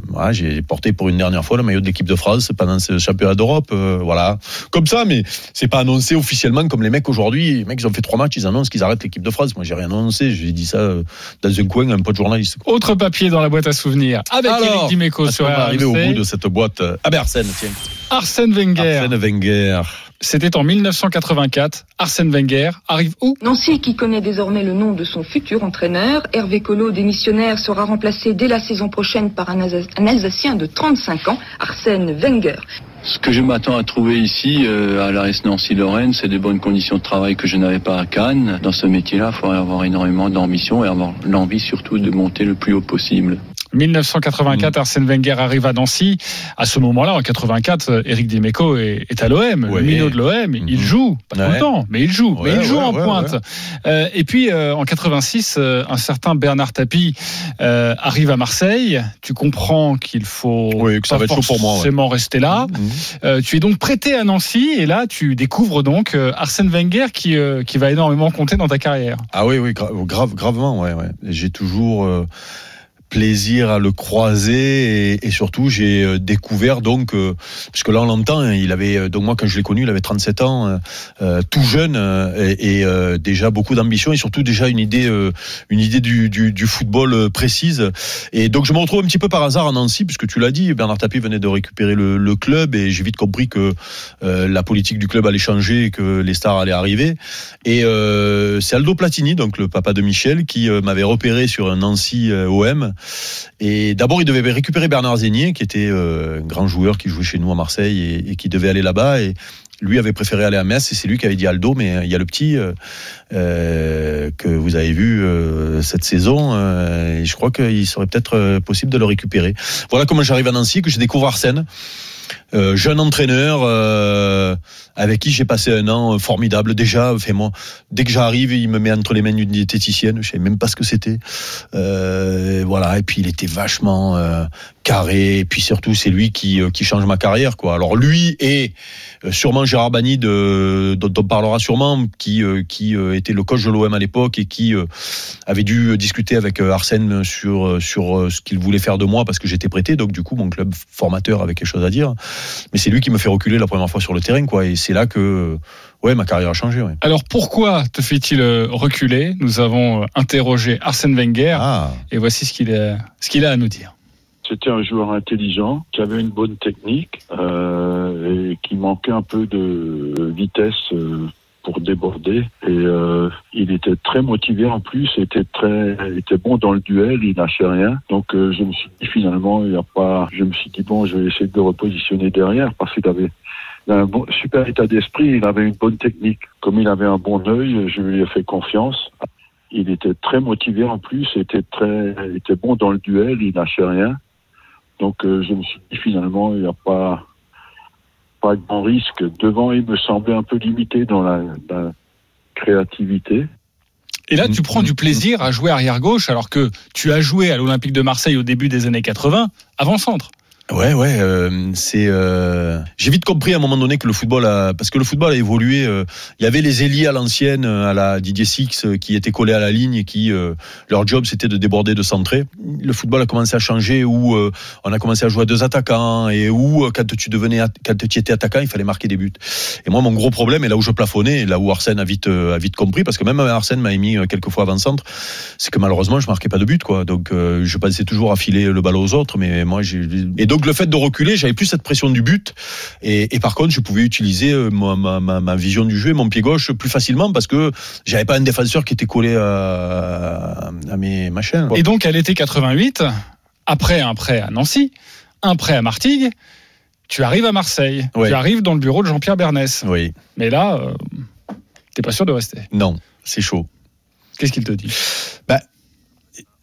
voilà, j'ai porté pour une dernière fois le maillot de l'équipe de France pendant ce championnat d'Europe, voilà, comme ça, mais c'est pas annoncé officiellement comme les mecs aujourd'hui. Les mecs, ils ont fait trois matchs, ils annoncent qu'ils arrêtent l'équipe de France. Moi, j'ai rien annoncé, j'ai dit ça dans un coin un pote journaliste. Autre papier dans la boîte à souvenirs avec Alors, Eric Dimeco sur arriver au bout de cette boîte. Ah ben Arsène, tiens. Arsène Wenger. Arsène Wenger. C'était en 1984. Arsène Wenger arrive où? Nancy, qui connaît désormais le nom de son futur entraîneur, Hervé Collot, démissionnaire, sera remplacé dès la saison prochaine par un, Alsa- un Alsacien de 35 ans, Arsène Wenger. Ce que je m'attends à trouver ici, euh, à l'AS Nancy-Lorraine, c'est des bonnes conditions de travail que je n'avais pas à Cannes. Dans ce métier-là, il faudrait avoir énormément d'ambition et avoir l'envie surtout de monter le plus haut possible. 1984, Arsène Wenger arrive à Nancy. À ce moment-là, en 84, euh, Eric Dimeco est, est à l'OM, Ouais. le minot de l'OM. Il joue, pas tout le temps, mais il joue. mais il joue en pointe. Euh, et puis, euh, en 86, euh, un certain Bernard Tapie arrive à Marseille. Tu comprends qu'il faut Oui, que ça pas va être chaud pour moi, ouais. forcément rester là. Mhm. Euh, tu es donc prêté à Nancy et là, tu découvres donc Arsène Wenger qui, qui va énormément compter dans ta carrière. Ah oui, oui, gra- grave, gravement, ouais. J'ai toujours plaisir à le croiser et, et surtout j'ai euh, découvert donc, euh, parce là on l'entend, hein, il avait, euh, donc moi quand je l'ai connu, il avait 37 ans, euh, euh, tout jeune et, et, déjà beaucoup d'ambition et surtout déjà une idée, une idée du, du, du football précise. Et donc je me retrouve un petit peu par hasard à Nancy, puisque tu l'as dit, Bernard Tapie venait de récupérer le, le club et j'ai vite compris que la politique du club allait changer que les stars allaient arriver. Et c'est Aldo Platini, donc le papa de Michel, qui m'avait repéré sur un Nancy OM. Et d'abord, il devait récupérer Bernard Zénier, qui était euh, un grand joueur qui jouait chez nous à Marseille et, qui devait aller là-bas. Et lui avait préféré aller à Metz et c'est lui qui avait dit Aldo, mais euh, il y a le petit euh, que vous avez vu cette saison et je crois qu'il serait peut-être possible de le récupérer. Voilà comment j'arrive à Nancy, que je découvre Arsène. Euh, jeune entraîneur euh, avec qui j'ai passé un an formidable déjà. Fait moi, dès que j'arrive, il me met entre les mains d'une diététicienne. Je savais même pas ce que c'était. Euh, voilà. Et puis il était vachement euh, carré. Et puis surtout, c'est lui qui euh, qui change ma carrière, quoi. Alors lui et euh, sûrement Gérard Bani, de, dont on parlera sûrement, qui euh, qui euh, était le coach de l'OM à l'époque et qui euh, avait dû discuter avec Arsène sur sur ce qu'il voulait faire de moi parce que j'étais prêté. Donc du coup, mon club formateur avait quelque chose à dire. Mais c'est lui qui me fait reculer la première fois sur le terrain, quoi. Et c'est là que ouais, ma carrière a changé. Ouais. Alors pourquoi te fait-il reculer? Nous avons interrogé Arsène Wenger Ah. et voici ce qu'il a, ce qu'il a à nous dire. C'était un joueur intelligent, qui avait une bonne technique euh, et qui manquait un peu de vitesse euh, pour déborder. Et euh, il était très motivé en plus, était très, était bon dans le duel, il lâchait rien. Donc euh, je me suis dit finalement, il y a pas, je me suis dit bon, je vais essayer de le repositionner derrière parce qu'il avait un bon, super état d'esprit, il avait une bonne technique. Comme il avait un bon œil, je lui ai fait confiance. Il était très motivé en plus, était très, était bon dans le duel, il lâchait rien. Donc euh, je me suis dit finalement, il n'y a pas, pas grand risque. Devant, il me semblait un peu limité dans la, la créativité. Et là, tu prends du plaisir à jouer arrière gauche alors que tu as joué à l'Olympique de Marseille au début des années 80, avant-centre. Ouais, ouais, euh, c'est. Euh... J'ai vite compris à un moment donné que le football a, parce que le football a évolué. euh, Il y avait les ailiers à l'ancienne, euh, à la Didier Six, euh, qui étaient collés à la ligne et qui euh, leur job c'était de déborder, de centrer. Le football a commencé à changer où on a commencé à jouer à deux attaquants et où quand tu devenais, quand tu étais attaquant, il fallait marquer des buts. Et moi, mon gros problème, et là où je plafonnais, là où Arsène a vite, a vite compris, parce que même Arsène m'a mis euh, quelques fois avant centre, c'est que malheureusement, je marquais pas de but, quoi. Donc, je pensais toujours à filer le ballon aux autres, mais moi, j'ai. Et donc, le fait de reculer, j'avais plus cette pression du but. Et, et par contre, je pouvais utiliser euh, ma, ma, ma, ma vision du jeu et mon pied gauche plus facilement parce que j'avais pas un défenseur qui était collé à, à mes machins. Et donc, à l'été 88, après un prêt à Nancy, un prêt à Martigues, tu arrives à Marseille. Tu arrives dans le bureau de Jean-Pierre Bernès. Oui. Mais là, euh, t'es pas sûr de rester. Non, c'est chaud. Qu'est-ce qu'il te dit? Bah,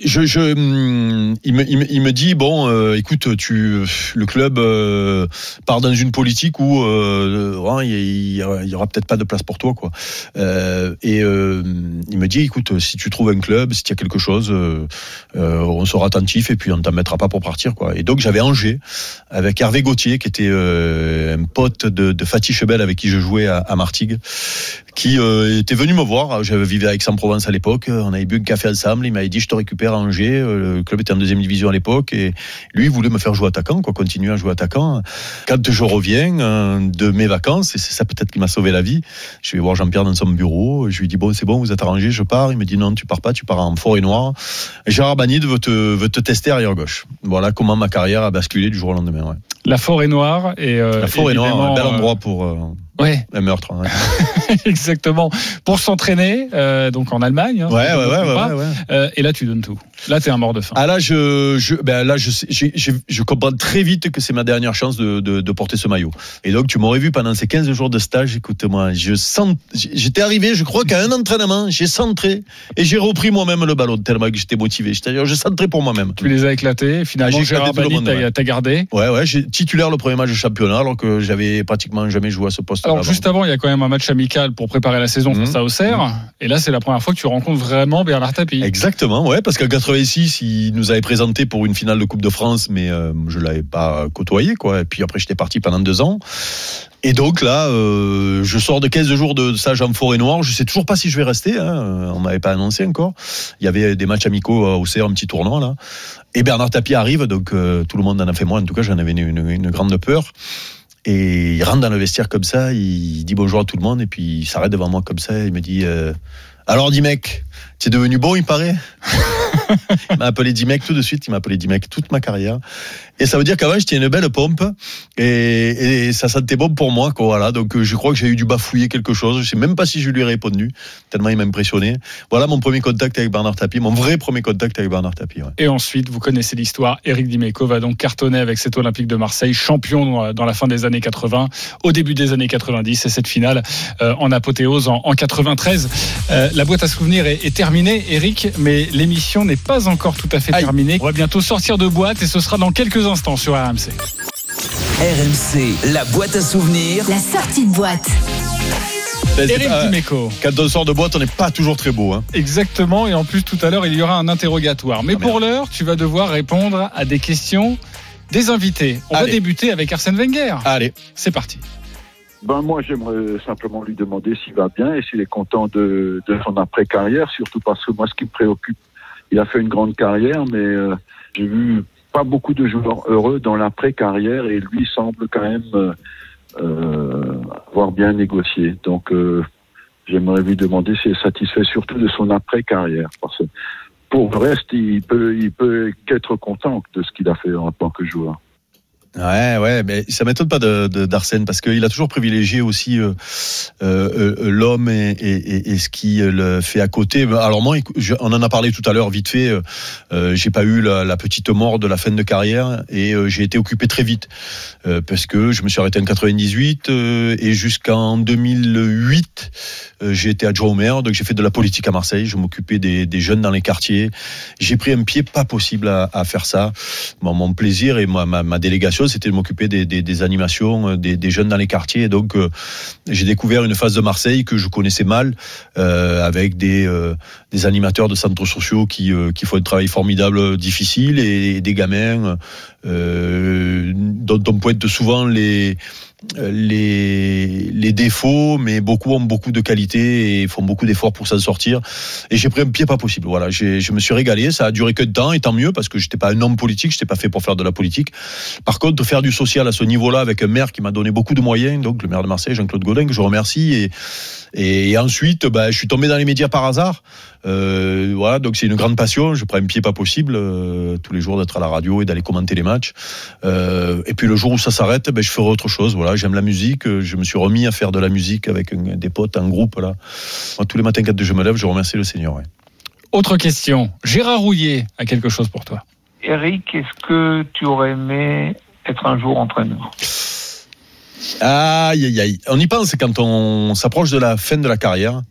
je, je, hum, il, me, il, me, il me dit bon, euh, écoute, tu, le club euh, part dans une politique où euh, il y, aura, peut-être pas de place pour toi, quoi. Euh, et euh, il me dit, écoute, si tu trouves un club, si tu as quelque chose, euh, on sera attentif et puis on t'en mettra pas pour partir, quoi. Et donc j'avais Angers avec Hervé Gauthier, qui était un pote de, de Fatih Chebel avec qui je jouais à, à Martigues, qui euh, était venu me voir. Je vivais à Aix-en-Provence à l'époque. On avait bu un café ensemble. Il m'avait dit, je te récupère à Angers. Euh, Le club était en deuxième division à l'époque et lui il voulait me faire jouer attaquant, quoi, continuer à jouer attaquant. Quand je reviens euh, de mes vacances, et c'est ça peut-être qui m'a sauvé la vie, je vais voir Jean-Pierre dans son bureau. Je lui dis bon, c'est bon, vous êtes arrangé, je pars. Il me dit non, tu pars pas, tu pars en forêt noire. Et Gérard Banide veut te, veut te tester arrière gauche. Voilà comment ma carrière a basculé du jour au lendemain. Ouais. La forêt noire et euh, La forêt noire, un bel euh, endroit pour euh, Ouais, un meurtre. Ouais, exactement. Pour s'entraîner, euh, donc en Allemagne. hein, ouais, ouais, ouais, ouais, ouais. Euh, et là, tu donnes tout. Là, t'es un mort de faim. Ah là, je, je, ben là, je, j'ai- je comprends très vite que c'est ma dernière chance de, de, de porter ce maillot. Et donc, tu m'aurais vu pendant ces 15 jours de stage. Écoute-moi, je sens, j'étais arrivé, je crois qu'à un entraînement, j'ai centré et j'ai repris moi-même le ballon tellement que j'étais motivé. C'est-à-dire, je centrais pour moi-même. Tu les as éclatés. Finalement, Ah, j'ai Gérard éclaté tout le Banni monde, t'a ouais. gardé. Ouais, ouais, j'ai titulaire le premier match de championnat alors que j'avais pratiquement jamais joué à ce poste. Alors, juste avant, il y a quand même un match amical pour préparer la saison Mhm. face à Auxerre. Et là, c'est la première fois que tu rencontres vraiment Bernard Tapie. Exactement, ouais, parce qu'en 86, il nous avait présenté pour une finale de Coupe de France, mais euh, je l'avais pas côtoyé, quoi. Et puis après, j'étais parti pendant deux ans. Et donc là, euh, je sors de 15 jours de stage en forêt noire. Je sais toujours pas si je vais rester. Hein. On m'avait pas annoncé encore. Il y avait des matchs amicaux au CR, un petit tournoi là. Et Bernard Tapie arrive, donc euh, tout le monde en a fait moi. En tout cas, j'en avais une, grande peur. Et il rentre dans le vestiaire comme ça, il dit bonjour à tout le monde, et puis il s'arrête devant moi comme ça, il me dit euh, Alors, dis mec, tu es devenu bon, il paraît? Il m'a appelé Dimek tout de suite, il m'a appelé Dimek toute ma carrière. Et ça veut dire qu'avant, j'étais une belle pompe et, et ça sentait bon pour moi. Quoi, voilà. Donc euh, je crois que j'ai eu du bafouiller quelque chose. Je sais même pas si je lui ai répondu, tellement il m'a impressionné. Voilà mon premier contact avec Bernard Tapie, mon vrai premier contact avec Bernard Tapie. Et ensuite, vous connaissez l'histoire. Eric Dimeco va donc cartonner avec cet Olympique de Marseille, champion dans- dans la fin des années 80, au début des années 90, et cette finale euh, en apothéose en, en 93. Euh, la boîte à souvenirs est, est terminée, Eric, mais l'émission n'est pas encore tout à fait terminée. On va bientôt sortir de boîte et ce sera dans quelques instants sur RMC. RMC, la boîte à souvenirs. La sortie de boîte. Eric Euh, Dimeco. Quand on sort de boîte, on n'est pas toujours très beau. Hein. Exactement, et en plus tout à l'heure il y aura un interrogatoire. Mais pour l'heure, tu vas devoir répondre à des questions des invités. On va débuter avec Arsène Wenger. Allez. C'est parti. Ben moi, j'aimerais simplement lui demander s'il va bien et s'il est content de, de son après-carrière, surtout parce que moi, ce qui me préoccupe, il a fait une grande carrière, mais euh, j'ai vu pas beaucoup de joueurs heureux dans l'après-carrière et lui semble quand même euh, euh, avoir bien négocié. Donc, euh, j'aimerais lui demander s'il est satisfait surtout de son après-carrière, parce que pour le reste, il peut, il peut qu'être content de ce qu'il a fait en tant que joueur. Ouais, ouais, mais ça m'étonne pas de, de- d'Arsène parce qu'il a toujours privilégié aussi euh, euh, euh, l'homme et, et, ce qui le fait à côté. Alors moi, on en a parlé tout à l'heure vite fait. euh, j'ai pas eu la, petite mort de la fin de carrière et j'ai été occupé très vite parce que je me suis arrêté en 98 euh, et jusqu'en 2008, euh, j'ai été adjoint au donc j'ai fait de la politique à Marseille. Je m'occupais des, jeunes dans les quartiers. J'ai pris un pied pas possible à, faire ça. Mon plaisir et ma délégation, c'était de m'occuper des, animations, euh, des, jeunes dans les quartiers. Donc, euh, j'ai découvert une phase de Marseille que je connaissais mal, euh, avec des, animateurs de centres sociaux qui, font un travail formidable, difficile, et, des gamins dont on pointe souvent les les, les défauts, mais beaucoup ont beaucoup de qualités et font beaucoup d'efforts pour s'en sortir. Et j'ai pris un pied pas possible. Voilà, je me suis régalé. Ça a duré que de temps, et tant mieux parce que j'étais pas un homme politique, j'étais pas fait pour faire de la politique. Par contre, faire du social à ce niveau-là avec un maire qui m'a donné beaucoup de moyens, donc le maire de Marseille, Jean-Claude Godin, que je remercie. Et, et, ensuite, bah, je suis tombé dans les médias par hasard. Euh, voilà, donc c'est une grande passion. Je prends un pied pas possible euh, tous les jours d'être à la radio et d'aller commenter les matchs. Euh, et puis le jour où ça s'arrête, ben, je ferai autre chose. Voilà, j'aime la musique. Je me suis remis à faire de la musique avec un- des potes, un groupe là. Moi, tous les matins quand je me lève, je remercie le Seigneur. ouais. Autre question. Gérard Rouillet a quelque chose pour toi. Eric, est-ce que tu aurais aimé être un jour entraîneur? Aïe, aïe, aïe. On y pense quand on s'approche de la fin de la carrière.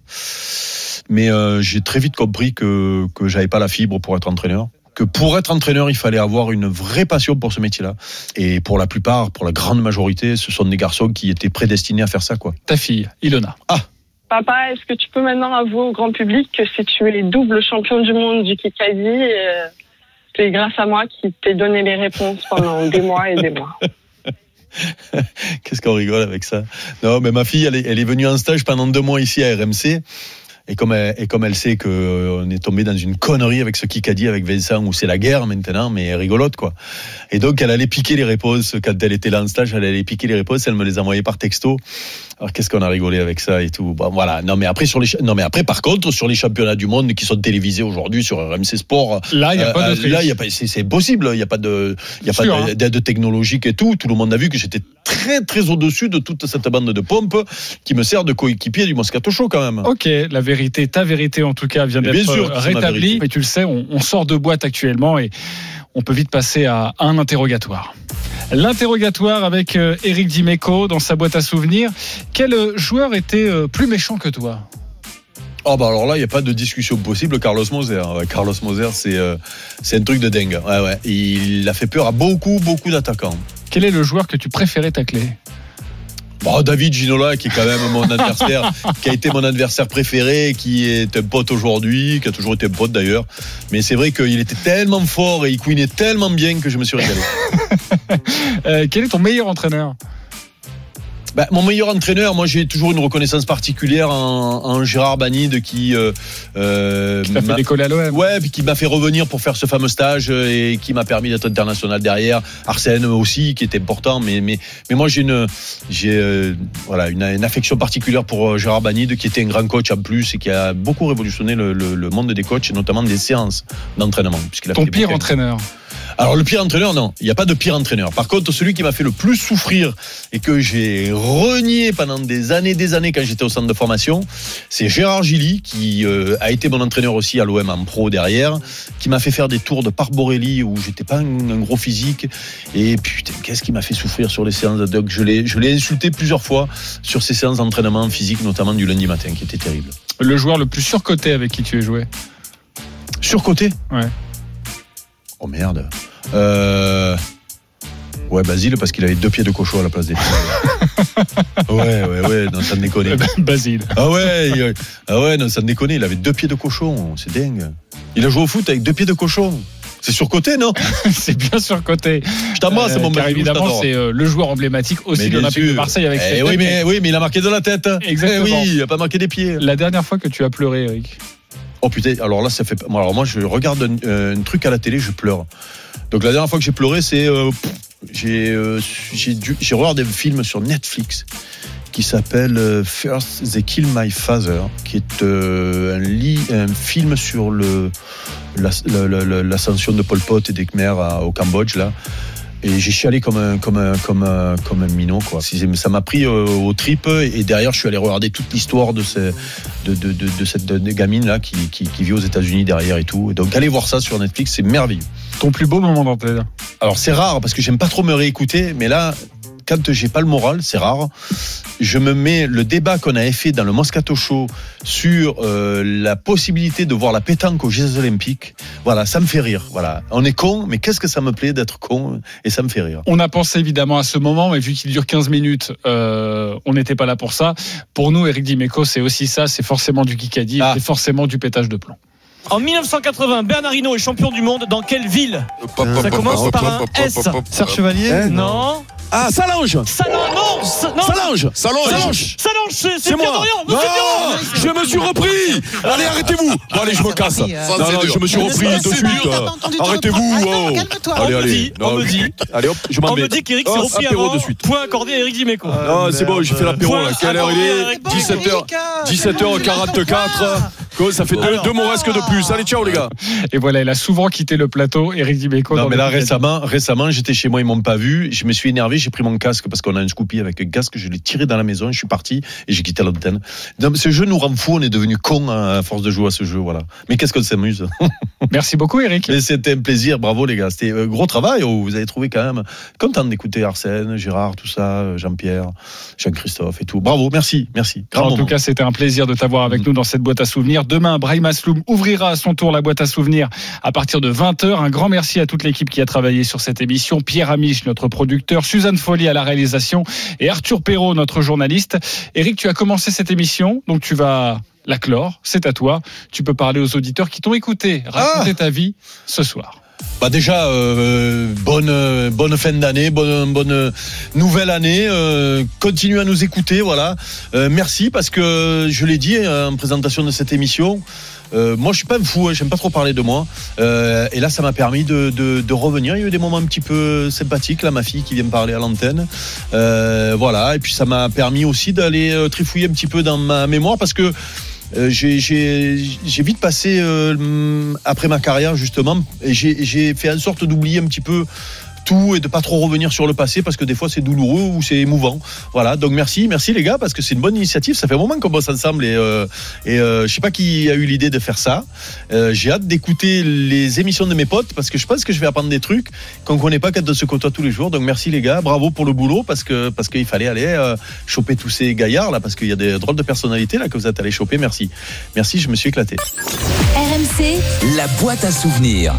Mais euh, j'ai très vite compris que que j'avais pas la fibre pour être entraîneur. Que pour être entraîneur, il fallait avoir une vraie passion pour ce métier-là. Et pour la plupart, pour la grande majorité, ce sont des garçons qui étaient prédestinés à faire ça, quoi. Ta fille, Ilona. Ah. Papa, est-ce que tu peux maintenant avouer au grand public que si tu es double champion du monde du Kikadi, euh, c'est grâce à moi qui t'ai donné les réponses pendant des mois et des mois. Qu'est-ce qu'on rigole avec ça? Non, mais ma fille, elle est, venue en stage pendant deux mois ici à RMC. Et comme elle, sait qu'on est tombé dans une connerie avec ce Kikadi avec Vincent, où c'est la guerre maintenant, mais rigolote, quoi. Et donc, elle allait piquer les réponses quand elle était là en stage, elle allait piquer les réponses, elle me les envoyait par texto. Alors, qu'est-ce qu'on a rigolé avec ça et tout? Bon, voilà. Non, mais après, sur les, non, mais après, par contre, sur les championnats du monde qui sont télévisés aujourd'hui sur RMC Sport. Là, il n'y a pas de euh, Là, il y a pas, c'est, c'est possible. Il n'y a pas de, il y a pas hein. d'aide technologique et tout. Tout le monde a vu que j'étais très, très au-dessus de toute cette bande de pompes qui me sert de coéquipier du Moscato Show quand même. Ok, la vérité, ta vérité en tout cas vient d'être euh, rétablie. Mais tu le sais, on, on sort de boîte actuellement et on peut vite passer à un interrogatoire. L'interrogatoire avec euh, Eric Dimeco dans sa boîte à souvenirs. Quel euh, joueur était euh, plus méchant que toi? Oh bah alors là, il n'y a pas de discussion possible. Carlos Moser, Ouais, Carlos Moser, c'est euh, un truc de dingue. Ouais, ouais. Il a fait peur à beaucoup, beaucoup d'attaquants. Quel est le joueur que tu préférais tacler? Bon, David Ginola, qui est quand même mon adversaire, qui a été mon adversaire préféré, qui est un pote aujourd'hui, qui a toujours été un pote d'ailleurs. Mais c'est vrai qu'il était tellement fort et il couinait tellement bien que je me suis régalé. Euh, Quel est ton meilleur entraîneur? Bah, mon meilleur entraîneur, moi j'ai toujours une reconnaissance particulière en, en Gérard Banide qui, euh, euh, Qui t'a fait m'a- décoller à l'OM Ouais, puis qui m'a fait revenir pour faire ce fameux stage euh, et qui m'a permis d'être international derrière. Arsène aussi, qui était important, mais mais mais moi j'ai une j'ai euh, voilà une, une affection particulière pour euh, Gérard Banide, qui était un grand coach en plus et qui a beaucoup révolutionné le, le- le monde des coachs et notamment des séances d'entraînement. puisqu'il a Ton pire entraîneur Alors le pire entraîneur, non, il n'y a pas de pire entraîneur. Par contre, celui qui m'a fait le plus souffrir et que j'ai renié pendant des années, des années quand j'étais au centre de formation, c'est Gérard Gilly qui euh, a été mon entraîneur aussi à l'OM en pro derrière, qui m'a fait faire des tours de Parc Borelli où j'étais pas un, un gros physique et putain, qu'est-ce qui m'a fait souffrir sur les séances de doc? Je l'ai, je l'ai insulté plusieurs fois sur ces séances d'entraînement physique, notamment du lundi matin, qui était terrible. Le joueur le plus surcoté avec qui tu es joué? Surcoté? Ouais. Oh merde. Euh... Ouais, Basile, parce qu'il avait deux pieds de cochon à la place des pieds. ouais, ouais, ouais, non, ça me déconne. Basile. Ah ouais, il- ah ouais, non, ça me déconne. Il avait deux pieds de cochon, c'est dingue. Il a joué au foot avec deux pieds de cochon. C'est surcoté, non C'est bien surcoté. Je t'embrasse, Euh, mon car évidemment, c'est euh, le joueur emblématique aussi Mais de l'Olympique de. Marseille avec Eh oui, mais, oui, mais il a marqué de la tête. Exactement. Eh oui, il a pas marqué des pieds. La dernière fois que tu as pleuré, Eric Oh putain, alors là, ça fait. Alors moi, je regarde un, euh, un truc à la télé, je pleure. Donc la dernière fois que j'ai pleuré, c'est. euh, j'ai euh, j'ai regardé un film sur Netflix qui s'appelle euh, First They Kill My Father, qui est un, film sur l'ascension de Pol Pot et des Khmer au Cambodge là. Et j'ai chialé comme un, comme un, comme un, comme un minot, quoi. Ça m'a pris euh, aux tripes, et derrière, je suis allé regarder toute l'histoire de, ce, de, de, de, de cette de gamine là qui, qui, qui vit aux États-Unis derrière et tout. Et donc, allez voir ça sur Netflix, c'est merveilleux. Ton plus beau moment d'antenne Alors, c'est rare parce que j'aime pas trop me réécouter, mais là, quand j'ai pas le moral, c'est rare. Je me mets le débat qu'on avait fait dans le Moscato Show sur euh, la possibilité de voir la pétanque aux Jeux Olympiques. Voilà, ça me fait rire. Voilà, on est con, mais qu'est-ce que ça me plaît d'être con et ça me fait rire. On a pensé évidemment à ce moment, mais vu qu'il dure 15 minutes, euh, on n'était pas là pour ça. Pour nous, Eric Dimeco, c'est aussi ça, c'est forcément du Kikadi, Ah. c'est forcément du pétage de plomb. En 1980, Bernard Hinault est champion du monde dans quelle ville? Ça commence par un S. Serge Chevalier Non. Ah, Salange non. Salange Salange. Salange Salange, c'est moi Dorian. Je me suis repris Allez, arrêtez-vous Bon, Allez, je me casse Non, non, je me suis repris de suite Arrêtez-vous oh. Allez, On me allez dit, on me dit. Allez, hop, je m'en On me dit qu'Eric s'est Oh, repris avant. de suite Point accordé à Eric Dimeco. Non, c'est bon, j'ai fait l'apéro là. Quelle heure il est Eric 17h, 17h44. Ça fait deux, deux moresques de plus. Allez, ciao les gars. Et voilà, il a souvent quitté le plateau, Eric Dimeco. Non, mais là, récemment, récemment, j'étais chez moi, ils m'ont pas vu. Je me suis énervé, j'ai pris mon casque parce qu'on a un Scoopy avec un casque, je l'ai tiré dans la maison, je suis parti et j'ai quitté l'antenne. Non, mais ce jeu nous rend fous, on est devenu cons à force de jouer à ce jeu, voilà. Mais qu'est-ce qu'on s'amuse? Merci beaucoup, Eric. C'était un plaisir. Bravo, les gars. C'était gros travail. Oh, vous avez trouvé quand même content d'écouter Arsène, Gérard, tout ça, Jean-Pierre, Jean-Christophe et tout. Bravo. Merci. Merci. en tout cas, c'était un plaisir de t'avoir avec nous dans cette boîte à souvenirs. Demain, Brahim Asloum ouvrira à son tour la boîte à souvenirs à partir de 20h. Un grand merci à toute l'équipe qui a travaillé sur cette émission. Pierre Amiche, notre producteur, Suzanne Folly à la réalisation et Arthur Perrault, notre journaliste. Eric, tu as commencé cette émission, donc tu vas la clore. C'est à toi. Tu peux parler aux auditeurs qui t'ont écouté, raconter ta vie ce soir. Bah déjà euh, bonne bonne fin d'année, bonne bonne nouvelle année. Euh, continue à nous écouter, voilà. Euh, merci parce que je l'ai dit en présentation de cette émission. Euh, moi, je suis pas un fou, hein, j'aime pas trop parler de moi. Euh, et là, ça m'a permis de, de, de, revenir. Il y a eu des moments un petit peu sympathiques. Là, ma fille qui vient me parler à l'antenne. Euh, voilà. Et puis, ça m'a permis aussi d'aller trifouiller un petit peu dans ma mémoire parce que euh, j'ai vite passé euh, après ma carrière justement et j'ai fait en sorte d'oublier un petit peu tout et de pas trop revenir sur le passé parce que des fois c'est douloureux ou c'est émouvant. Voilà, donc merci, merci les gars parce que c'est une bonne initiative. Ça fait un moment qu'on bosse ensemble et, euh, et euh, je sais pas qui a eu l'idée de faire ça. Euh, J'ai hâte d'écouter les émissions de mes potes parce que je pense que je vais apprendre des trucs qu'on connaît pas quand on se côtoie tous les jours. Donc merci les gars, bravo pour le boulot parce que parce qu'il fallait aller euh, choper tous ces gaillards là parce qu'il y a des drôles de personnalités là que vous êtes allés choper. Merci, merci, je me suis éclaté. RMC, la boîte à souvenirs.